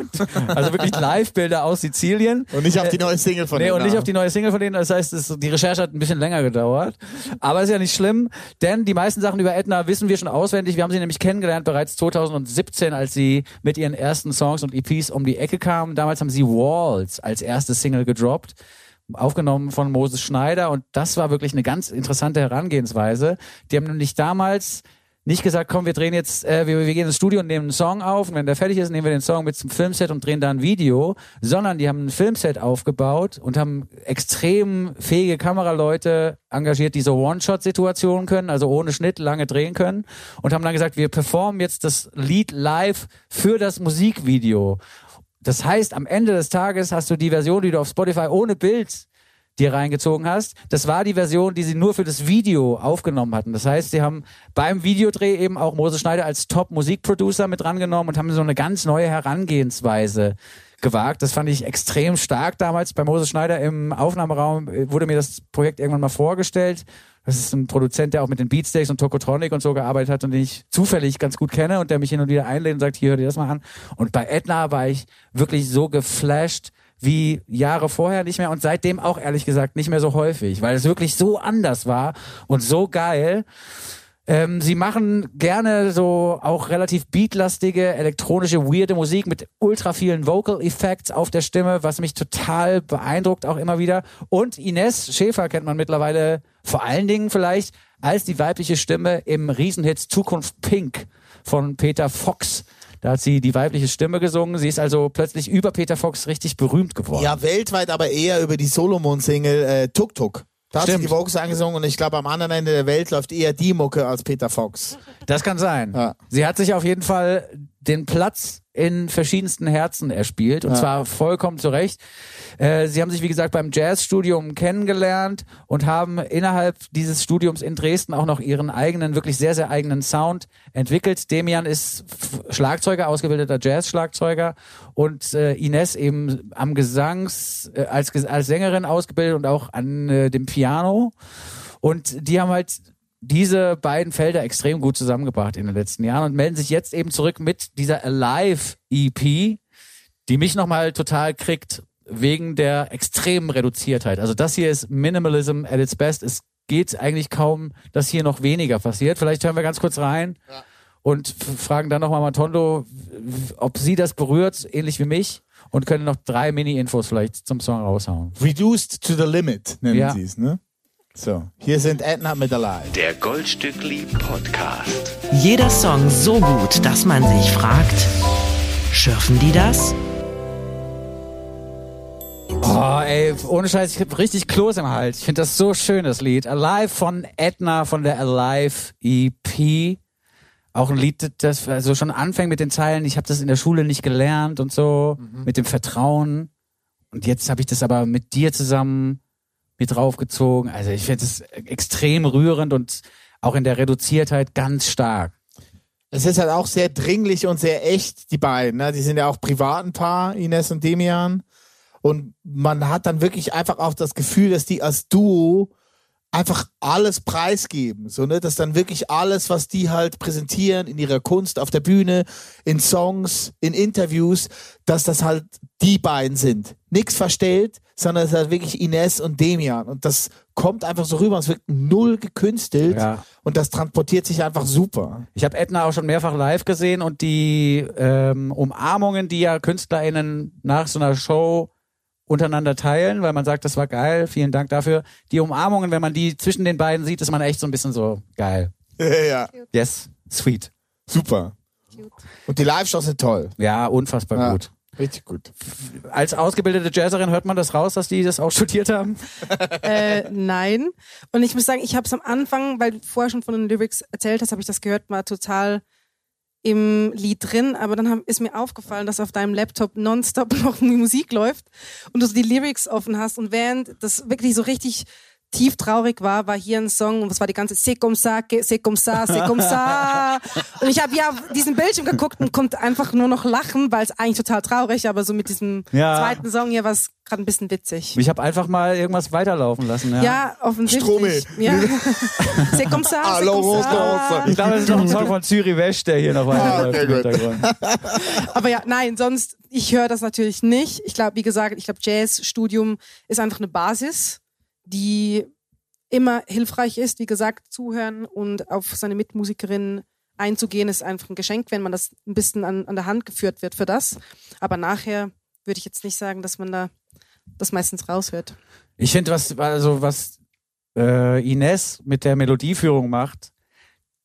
also wirklich Live-Bilder aus Sizilien. Und nicht auf die neue Single von Nee, denen. und nicht auf die neue Single von denen. Das heißt, es, die Recherche hat ein bisschen länger gedauert. Aber ist ja nicht schlimm, denn die meisten Sachen über Edna wissen wir schon auswendig. Wir haben sie nämlich kennengelernt bereits 2017, als sie mit ihren ersten Songs und EPs um die Ecke kamen. Damals haben sie Walls als erste Single gedroppt aufgenommen von Moses Schneider und das war wirklich eine ganz interessante Herangehensweise. Die haben nämlich damals nicht gesagt, komm, wir drehen jetzt, äh, wir, wir gehen ins Studio und nehmen einen Song auf. Und wenn der fertig ist, nehmen wir den Song mit zum Filmset und drehen da ein Video, sondern die haben ein Filmset aufgebaut und haben extrem fähige Kameraleute engagiert, die so One-Shot-Situationen können, also ohne Schnitt lange drehen können. Und haben dann gesagt, wir performen jetzt das Lied live für das Musikvideo. Das heißt, am Ende des Tages hast du die Version, die du auf Spotify ohne Bild dir reingezogen hast. Das war die Version, die sie nur für das Video aufgenommen hatten. Das heißt, sie haben beim Videodreh eben auch Moses Schneider als Top-Musikproducer mit rangenommen und haben so eine ganz neue Herangehensweise gewagt. Das fand ich extrem stark damals bei Moses Schneider im Aufnahmeraum. Wurde mir das Projekt irgendwann mal vorgestellt. Das ist ein Produzent, der auch mit den Beatsteaks und Tokotronic und so gearbeitet hat und den ich zufällig ganz gut kenne und der mich hin und wieder einlädt und sagt, hier, hör dir das mal an. Und bei Edna war ich wirklich so geflasht wie Jahre vorher nicht mehr und seitdem auch ehrlich gesagt nicht mehr so häufig, weil es wirklich so anders war und so geil. Ähm, sie machen gerne so auch relativ beatlastige, elektronische, weirde Musik mit ultra vielen Vocal Effects auf der Stimme, was mich total beeindruckt auch immer wieder. Und Ines Schäfer kennt man mittlerweile vor allen Dingen vielleicht als die weibliche Stimme im Riesenhit Zukunft Pink von Peter Fox. Da hat sie die weibliche Stimme gesungen. Sie ist also plötzlich über Peter Fox richtig berühmt geworden. Ja, weltweit aber eher über die Solomon-Single äh, Tuk Tuk. Da hat sie Stimmt. die Vocals angesungen und ich glaube, am anderen Ende der Welt läuft eher die Mucke als Peter Fox. Das kann sein. Ja. Sie hat sich auf jeden Fall den Platz in verschiedensten Herzen erspielt und Ja. zwar vollkommen zu Recht. Äh, sie haben sich, wie gesagt, beim Jazzstudium kennengelernt und haben innerhalb dieses Studiums in Dresden auch noch ihren eigenen, wirklich sehr, sehr eigenen Sound entwickelt. Demian ist Schlagzeuger, ausgebildeter Jazz-Schlagzeuger und äh, Ines eben am Gesangs, äh, als, als Sängerin ausgebildet und auch an äh, dem Piano. Und die haben halt diese beiden Felder extrem gut zusammengebracht in den letzten Jahren und melden sich jetzt eben zurück mit dieser Alive EP, die mich nochmal total kriegt wegen der extremen Reduziertheit. Also das hier ist Minimalism at its best. Es geht eigentlich kaum, dass hier noch weniger passiert. Vielleicht hören wir ganz kurz rein und f- fragen dann nochmal Matondo, ob sie das berührt, ähnlich wie mich, und können noch drei Mini-Infos vielleicht zum Song raushauen. Reduced to the limit nennen Ja. sie es, ne? So, hier sind Edna mit Alive. Der Goldstückli Podcast. Jeder Song so gut, dass man sich fragt, schürfen die das? Oh, ey, ohne Scheiß, ich hab richtig Kloß im Hals. Ich finde das so schön, das Lied. Alive von Edna von der Alive EP. Auch ein Lied, das also schon anfängt mit den Zeilen, ich habe das in der Schule nicht gelernt und so, mit dem Vertrauen. Und jetzt habe ich das aber mit dir zusammen mit draufgezogen. Also ich finde es extrem rührend und auch in der Reduziertheit ganz stark. Es ist halt auch sehr dringlich und sehr echt, die beiden. Ne? Die sind ja auch privat ein Paar, Ines und Demian. Und man hat dann wirklich einfach auch das Gefühl, dass die als Duo einfach alles preisgeben. So, ne? Dass dann wirklich alles, was die halt präsentieren in ihrer Kunst auf der Bühne, in Songs, in Interviews, dass das halt die beiden sind. Nix verstellt, sondern es ist halt wirklich Ines und Demian. Und das kommt einfach so rüber. Es wirkt null gekünstelt. Ja. Und das transportiert sich einfach super. Ich habe Edna auch schon mehrfach live gesehen und die ähm, Umarmungen, die ja KünstlerInnen nach so einer Show untereinander teilen, weil man sagt, das war geil, vielen Dank dafür. Die Umarmungen, wenn man die zwischen den beiden sieht, ist man echt so ein bisschen so geil. ja. Yes, sweet. Super. Und die Live-Shows sind toll. Ja, unfassbar Ja. gut. Richtig gut. Als ausgebildete Jazzerin hört man das raus, dass die das auch studiert haben? Äh, nein. Und ich muss sagen, ich habe es am Anfang, weil du vorher schon von den Lyrics erzählt hast, habe ich das gehört, war total im Lied drin, aber dann hab, ist mir aufgefallen, dass auf deinem Laptop nonstop noch Musik läuft und du so die Lyrics offen hast und während das wirklich so richtig tief traurig war, war hier ein Song und das war die ganze c'est comme ça. Und ich habe ja auf diesen Bildschirm geguckt und konnte einfach nur noch lachen, weil es eigentlich total traurig, aber so mit diesem Ja. zweiten Song hier war es gerade ein bisschen witzig. Ich habe einfach mal irgendwas weiterlaufen lassen. Ja. Ja, offensichtlich. Stromae. Ja. ça. Rose. Ich glaube, das ist noch ein Song von Zürich Wesch, der hier noch weiterläuft okay, im gut. Hintergrund. Aber ja, nein, sonst, ich höre das natürlich nicht. Ich glaube, wie gesagt, ich glaube, Jazzstudium ist einfach eine Basis, die immer hilfreich ist. Wie gesagt, zuhören und auf seine Mitmusikerin einzugehen, ist einfach ein Geschenk, wenn man das ein bisschen an, an der Hand geführt wird für das. Aber nachher würde ich jetzt nicht sagen, dass man da das meistens raushört. Ich finde, was, also was äh, Ines mit der Melodieführung macht,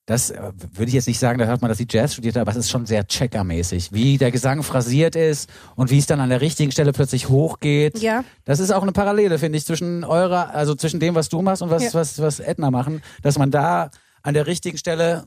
das äh, würde ich jetzt nicht sagen, da hört man, dass sie Jazz studiert hat, aber es ist schon sehr checkermäßig, wie der Gesang phrasiert ist und wie es dann an der richtigen Stelle plötzlich hochgeht. Ja. Das ist auch eine Parallele, finde ich, zwischen eurer, also zwischen dem, was du machst und was, Ja. was, was Edna machen, dass man da an der richtigen Stelle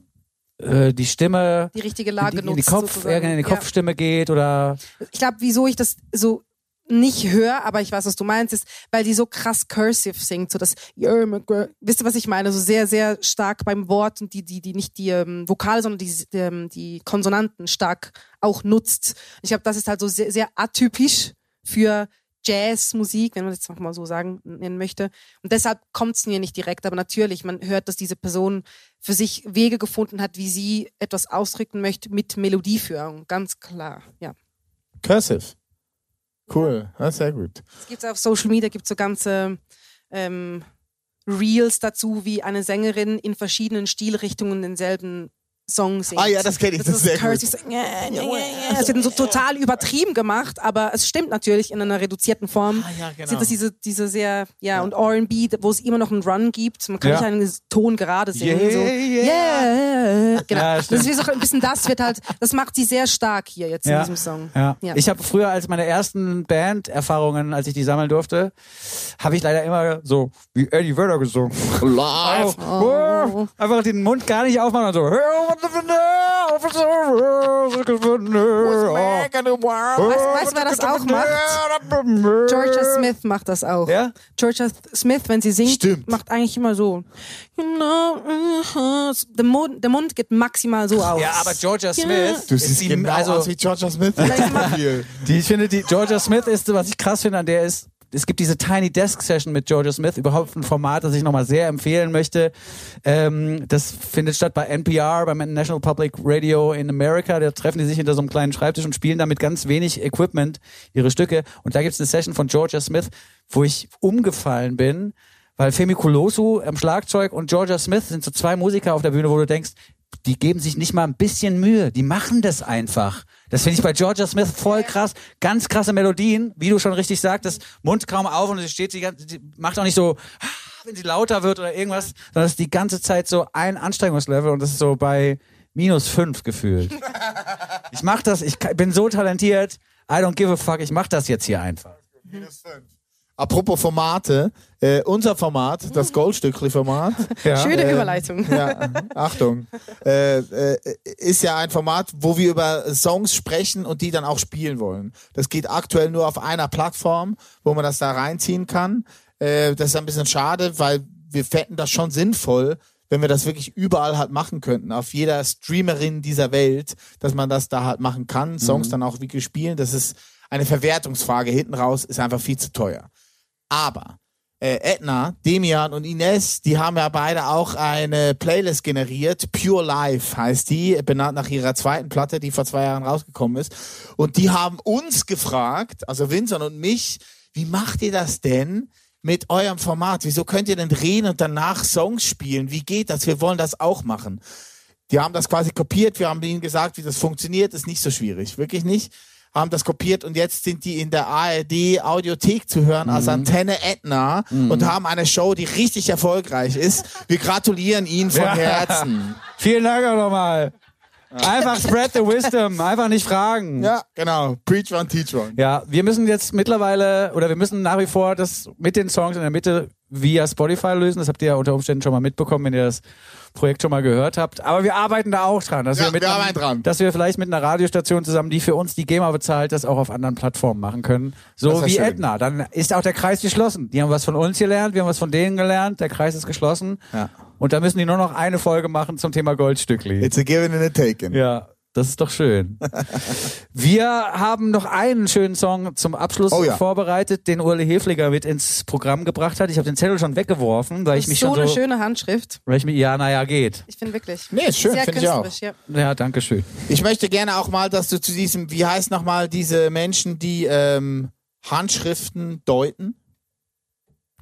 äh, die Stimme Die richtige in Lage die, in die nutzt. Kopf, sozusagen. in die Ja. Kopfstimme geht oder ich glaube, wieso ich das so nicht höre, aber ich weiß, was du meinst, ist, weil die so krass cursive singt, so das, wisst ihr, was ich meine? So sehr, sehr stark beim Wort und die, die, die nicht die ähm, Vokale, sondern die, ähm, die Konsonanten stark auch nutzt. Ich glaube, das ist halt so sehr, sehr atypisch für Jazzmusik, wenn man das jetzt mal so sagen nennen möchte. Und deshalb kommt es mir nicht direkt, aber natürlich, man hört, dass diese Person für sich Wege gefunden hat, wie sie etwas ausdrücken möchte mit Melodieführung, ganz klar, ja. Cursive. Cool. Ja, sehr gut. Es gibt auf Social Media gibt so ganze ähm, Reels dazu, wie eine Sängerin in verschiedenen Stilrichtungen denselben Song singt. Ah ja, das kenn ich, das ist sehr Kirsty gut. so, ja, ja, ja, ja. Es wird so total übertrieben gemacht, aber es stimmt natürlich in einer reduzierten Form. Ah, ja, genau. Sieht das diese, diese sehr, ja, und R&B, wo es immer noch einen Run gibt. Man kann Ja. nicht einen Ton gerade singen. Yeah, so. yeah. yeah. Genau. Ja, das ist wie so ein bisschen das wird halt, das macht sie sehr stark hier jetzt in diesem Song. Ja. Ja. Ich habe früher als meine ersten Band-Erfahrungen, als ich die sammeln durfte, habe ich leider immer so wie Eddie Vedder gesungen. Live. Oh. Einfach den Mund gar nicht aufmachen und so. Weißt weißt du, wer das auch macht? Georgia Smith macht das auch. Ja? Georgia Smith, wenn sie singt, Stimmt. macht eigentlich immer so. You know, uh, der, Mund, der Mund geht maximal so auf. Ja, aber Georgia Smith, Du siehst genau also aus wie Georgia Smith. Die, ich finde, die Georgia Smith ist, was ich krass finde an der ist, es gibt diese Tiny Desk Session mit Georgia Smith, überhaupt ein Format, das ich nochmal sehr empfehlen möchte. Ähm, das findet statt bei NPR, beim National Public Radio in America. Da treffen die sich hinter so einem kleinen Schreibtisch und spielen da mit ganz wenig Equipment ihre Stücke. Und da gibt's eine Session von Georgia Smith, wo ich umgefallen bin, weil Femi Kulosu am Schlagzeug und Georgia Smith sind so zwei Musiker auf der Bühne, wo du denkst, die geben sich nicht mal ein bisschen Mühe. Die machen das einfach. Das finde ich bei Georgia Smith voll krass. Ganz krasse Melodien, wie du schon richtig sagtest. Mund kaum auf und sie steht, sie ganz- sie macht auch nicht so, "Ah", wenn sie lauter wird oder irgendwas, sondern es ist die ganze Zeit so ein Anstrengungslevel und das ist so bei minus fünf gefühlt. Ich mach das, ich bin so talentiert. I don't give a fuck, ich mach das jetzt hier einfach. Apropos Formate, äh, unser Format, das Goldstückli-Format, Ja. Schöne ähm, Überleitung. ja, Achtung, äh, äh, ist ja ein Format, wo wir über Songs sprechen und die dann auch spielen wollen. Das geht aktuell nur auf einer Plattform, wo man das da reinziehen kann. Äh, das ist ein bisschen schade, weil wir fänden das schon sinnvoll, wenn wir das wirklich überall halt machen könnten, auf jeder Streamerin dieser Welt, dass man das da halt machen kann, Songs dann auch wirklich spielen. Das ist eine Verwertungsfrage. Hinten raus ist einfach viel zu teuer. Aber äh, Edna, Demian und Ines, die haben ja beide auch eine Playlist generiert. Pure Life heißt die, benannt nach ihrer zweiten Platte, die vor zwei Jahren rausgekommen ist. Und die haben uns gefragt, also Vincent und mich, wie macht ihr das denn mit eurem Format? Wieso könnt ihr denn drehen und danach Songs spielen? Wie geht das? Wir wollen das auch machen. Die haben das quasi kopiert. Wir haben ihnen gesagt, wie das funktioniert. Ist nicht so schwierig. Wirklich nicht. Haben das kopiert und jetzt sind die in der ARD Audiothek zu hören als Antenne Etna und haben eine Show, die richtig erfolgreich ist. Wir gratulieren ihnen von Ja. Herzen. Vielen Dank auch nochmal. Einfach spread the wisdom, einfach nicht fragen. Ja, genau. Preach one, teach one. Ja, wir müssen jetzt mittlerweile oder wir müssen nach wie vor das mit den Songs in der Mitte via Spotify lösen. Das habt ihr ja unter Umständen schon mal mitbekommen, wenn ihr das Projekt schon mal gehört habt. Aber wir arbeiten da auch dran, dass Ja, wir mit wir einem- arbeiten dran. dass wir vielleicht mit einer Radiostation zusammen, die für uns die GEMA bezahlt, das auch auf anderen Plattformen machen können. So wie schön. Edna. Dann ist auch der Kreis geschlossen. Die haben was von uns gelernt, wir haben was von denen gelernt. Der Kreis ist geschlossen. Ja. Und da müssen die nur noch eine Folge machen zum Thema Goldstückli. It's a given and a taken. Ja, das ist doch schön. Wir haben noch einen schönen Song zum Abschluss Oh ja. vorbereitet, den Uli Hefliger mit ins Programm gebracht hat. Ich habe den Zettel schon weggeworfen, weil ich mich so schon eine so, schöne Handschrift. weil ich mich, ja, naja, geht. Ich finde wirklich. Nee, ist schön, Sehr finde ich auch. ja. Ja, danke schön. Ich möchte gerne auch mal, dass du zu diesem, wie heißt nochmal diese Menschen, die ähm, Handschriften deuten?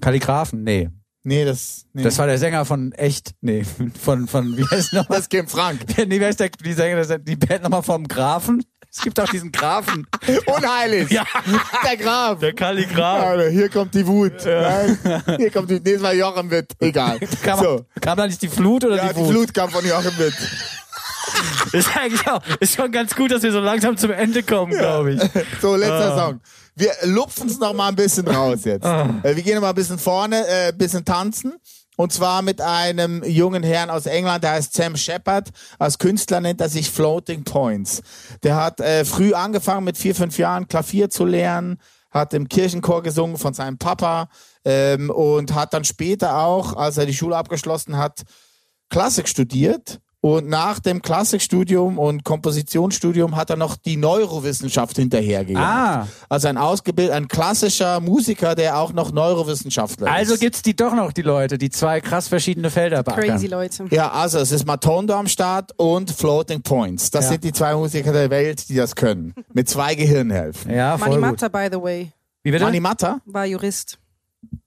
Kalligraphen, nee. Nee, das. Nee. Das war der Sänger von echt, nee, von, von, wie heißt nochmal? das ist Kim Frank. Nee, wie heißt der, die Sänger, die Band nochmal vom Grafen? Es gibt auch diesen Grafen. Unheilig. Ja. Der Graf. Der Kalligraph. Alter, hier kommt die Wut. Nein, hier kommt die. Nee, das war Jochen Witt. Egal. Kam, So. kam da nicht die Flut oder Ja, die die Wut? Flut kam von Jochen Witt. Ist eigentlich auch, ist schon ganz gut, dass wir so langsam zum Ende kommen, glaube ich. So, letzter Ah. Song. Wir lupfen es noch mal ein bisschen raus jetzt. Ah. Äh, Wir gehen noch mal ein bisschen vorne, äh, ein bisschen tanzen. Und zwar mit einem jungen Herrn aus England, der heißt Sam Shepard. Als Künstler nennt er sich Floating Points. Der hat äh, früh angefangen, mit vier, fünf Jahren Klavier zu lernen, hat im Kirchenchor gesungen von seinem Papa ähm, und hat dann später auch, als er die Schule abgeschlossen hat, Klassik studiert und nach dem Klassikstudium und Kompositionsstudium hat er noch die Neurowissenschaft hinterhergejagt. Ah. Also ein ausgebildet, ein klassischer Musiker, der auch noch Neurowissenschaftler Also ist. gibt's die doch noch, die Leute, die zwei krass verschiedene Felder beackern. Crazy Leute. Ja, also es ist Matondo am Start und Floating Points. Das Ja. sind die zwei Musiker der Welt, die das können. Mit zwei Gehirnhälften. Ja, voll Mani gut. Matta, by the way, Wie bitte? Mani Matta? war Jurist.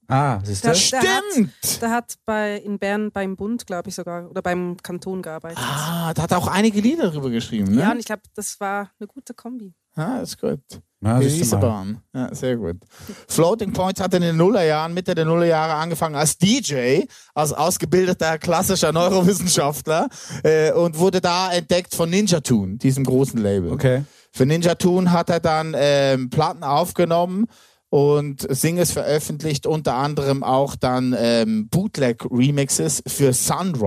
Ah, siehst du? Das- Der Stimmt! Hat, der hat bei, in Bern beim Bund, glaube ich sogar, oder beim Kanton gearbeitet. Ah, da hat er auch einige Lieder drüber geschrieben, ne? Ja, und ich glaube, das war eine gute Kombi. Ah, ist gut. Ja, siehst du mal. Releasebahn. Ja, sehr gut. Floating Points hat in den Nullerjahren, Mitte der Nullerjahre angefangen als DJ, als ausgebildeter klassischer Neurowissenschaftler äh, und wurde da entdeckt von Ninja Tune, diesem großen Label. Okay. Für Ninja Tune hat er dann ähm, Platten aufgenommen und Singles veröffentlicht, unter anderem auch dann ähm, Bootleg-Remixes für Sun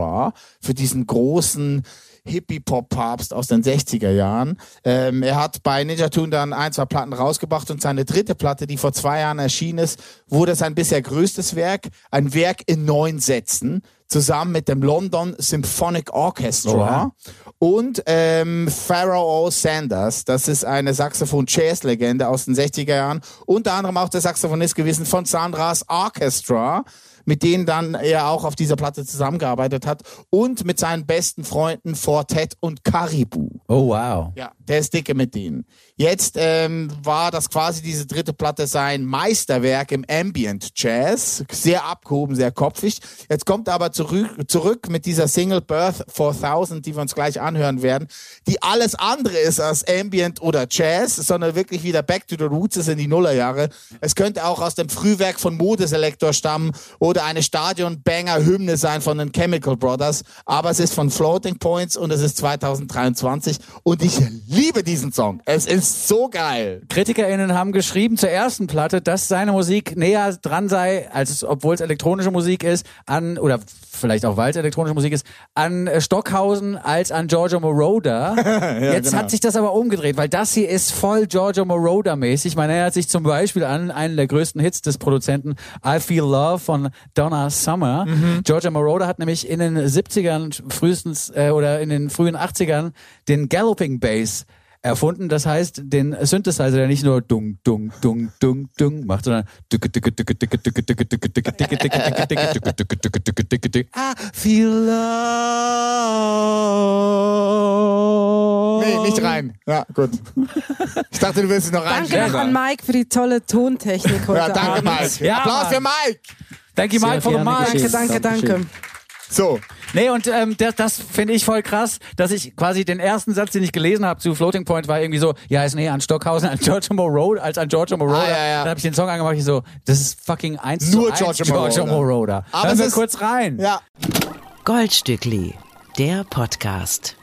für diesen großen Hippie-Pop-Papst aus den 60er Jahren. Ähm, er hat bei Ninja Tune dann ein, zwei Platten rausgebracht und seine dritte Platte, die vor zwei Jahren erschienen ist, wurde sein bisher größtes Werk, ein Werk in neun Sätzen, zusammen mit dem London Symphonic Orchestra und ähm, Pharaoh O. Sanders. Das ist eine Saxophon-Jazz-Legende aus den 60er Jahren. Unter anderem auch der Saxophonist gewesen von Sandras Orchestra, mit denen dann er auch auf dieser Platte zusammengearbeitet hat. Und mit seinen besten Freunden Fortet und Caribou. Oh, wow. Ja, der ist dicke mit denen. Jetzt ähm, war das quasi diese dritte Platte sein Meisterwerk im Ambient Jazz. Sehr abgehoben, sehr kopfig. Jetzt kommt er aber zurück, zurück mit dieser Single Birth 4000, die wir uns gleich anhören werden, die alles andere ist als Ambient oder Jazz, sondern wirklich wieder Back to the Roots ist in die Nullerjahre. Es könnte auch aus dem Frühwerk von Modeselektor stammen oder eine Stadion-Banger-Hymne sein von den Chemical Brothers. Aber es ist von Floating Points und es ist 2023 und ich liebe diesen Song. Es ist so geil. KritikerInnen haben geschrieben zur ersten Platte, dass seine Musik näher dran sei, als obwohl es elektronische Musik ist, an, oder vielleicht auch weil es elektronische Musik ist, an äh, Stockhausen als an Giorgio Moroder. Jetzt genau. hat sich das aber umgedreht, weil das hier ist voll Giorgio Moroder-mäßig. Man erinnert sich zum Beispiel an einen der größten Hits des Produzenten, I Feel Love von Donna Summer. Giorgio Moroder hat nämlich in den 70ern frühestens äh, oder in den frühen 80ern den Galloping Bass erfunden. Das heißt, den Synthesizer, der nicht nur dung, dung, dung, dung, dung macht, sondern I feel love. Nee, nicht rein. Ja, gut. Ich dachte, du willst es noch rein. Danke noch an Mike für die tolle Tontechnik heute Ja, danke Abend. Mike. Ja, Applaus Mann. für Mike. Danke Mike for the Mike. Danke, danke, danke. So, Nee, und ähm, das, das finde ich voll krass, dass ich quasi den ersten Satz, den ich gelesen habe zu Floating Point, war irgendwie so, ja, ist näher an Stockhausen, an Giorgio Moroder, als an Giorgio Moroder. Ah, ja, ja. Dann habe ich den Song angemacht, ich so, das ist fucking eins Nur zu eins Giorgio Giorgio Moroder. Aber Hören es wir ist- kurz rein. ja. Goldstückli, der Podcast.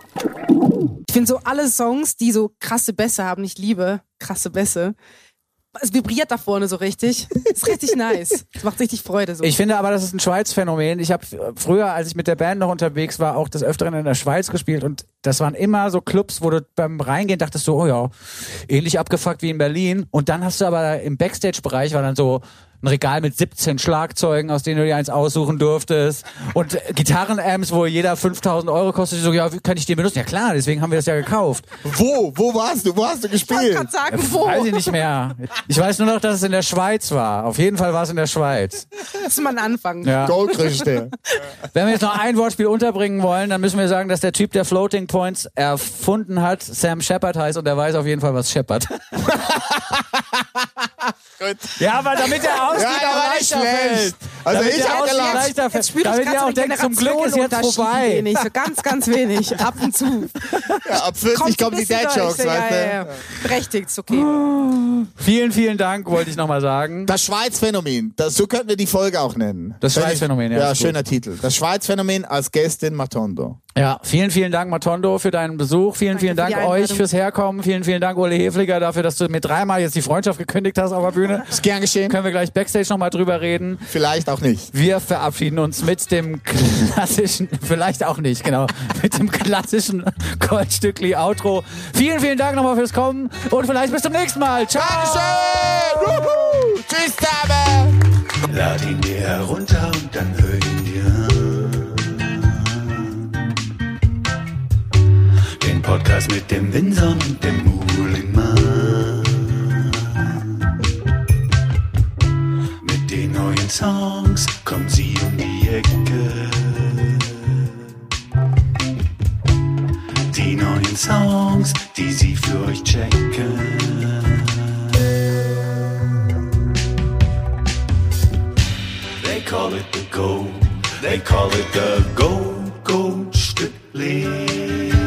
Ich finde so alle Songs, die so krasse Bässe haben, ich liebe krasse Bässe. Es vibriert da vorne so richtig. Ist richtig nice. Es macht richtig Freude. So. Ich finde aber, das ist ein Schweiz-Phänomen. Ich habe früher, als ich mit der Band noch unterwegs war, auch des Öfteren in der Schweiz gespielt und das waren immer so Clubs, wo du beim Reingehen dachtest so, oh ja, ähnlich abgefuckt wie in Berlin. Und dann hast du aber im Backstage-Bereich war dann so ein Regal mit 17 Schlagzeugen, aus denen du dir eins aussuchen durftest und Gitarrenamps, wo jeder 5000 Euro kostet. Ich so, ja, wie kann ich den benutzen? Ja klar, deswegen haben wir das ja gekauft. Wo? Wo warst du? Wo hast du ich wollte gespielt? gerade sagen, wo? Weiß ich nicht mehr. Ich weiß nur noch, dass es in der Schweiz war. Auf jeden Fall war es in der Schweiz. Das ist mal ein Anfang. Ja. Goldkrichte. Wenn wir jetzt noch ein Wortspiel unterbringen wollen, dann müssen wir sagen, dass der Typ, der Floating Points erfunden hat, Sam Shepard heißt und er weiß auf jeden Fall, was Shepard. Ja, aber damit der Ausstieg Ja, der auch leichter schlecht. fällt. Also damit ich leichter fällt. Jetzt spüre ich Damit ihr so auch den denkt, zum Glück ist jetzt vorbei. Wenig, so ganz, ganz wenig. Ab und zu. Ja, ab 40 kommen die Dad-Jokes, weißt ja, du? ja, ja. Berechtigt, okay. Vielen, vielen Dank, wollte ich nochmal sagen. Das Schweiz-Phänomen. Das, so könnten wir die Folge auch nennen. Das ich- Schweiz-Phänomen, ja, Ja, gut. schöner Titel. Das Schweiz-Phänomen als Gästin Matondo. Ja, vielen, vielen Dank, Matondo, für deinen Besuch. Vielen, Danke vielen für Dank euch Einladung. fürs Herkommen. Vielen, vielen Dank, Uli Hefliger, dafür, dass du mir dreimal jetzt die Freundschaft gekündigt hast auf der Bühne. Ist gern geschehen. Können wir gleich Backstage nochmal drüber reden. Vielleicht auch nicht. Wir verabschieden uns mit dem klassischen, vielleicht auch nicht, genau, mit dem klassischen Goldstückli Outro. Vielen, vielen Dank nochmal fürs Kommen und vielleicht bis zum nächsten Mal. Ciao! Dankeschön! Tschüss zusammen! Lad ihn dir herunter und dann hör ihn Podcast mit dem Winson und dem Muhlingmann. Mit den neuen Songs kommen sie um die Ecke. Die neuen Songs, die sie für euch checken. call it the gold. They call it the gold, gold Stückli.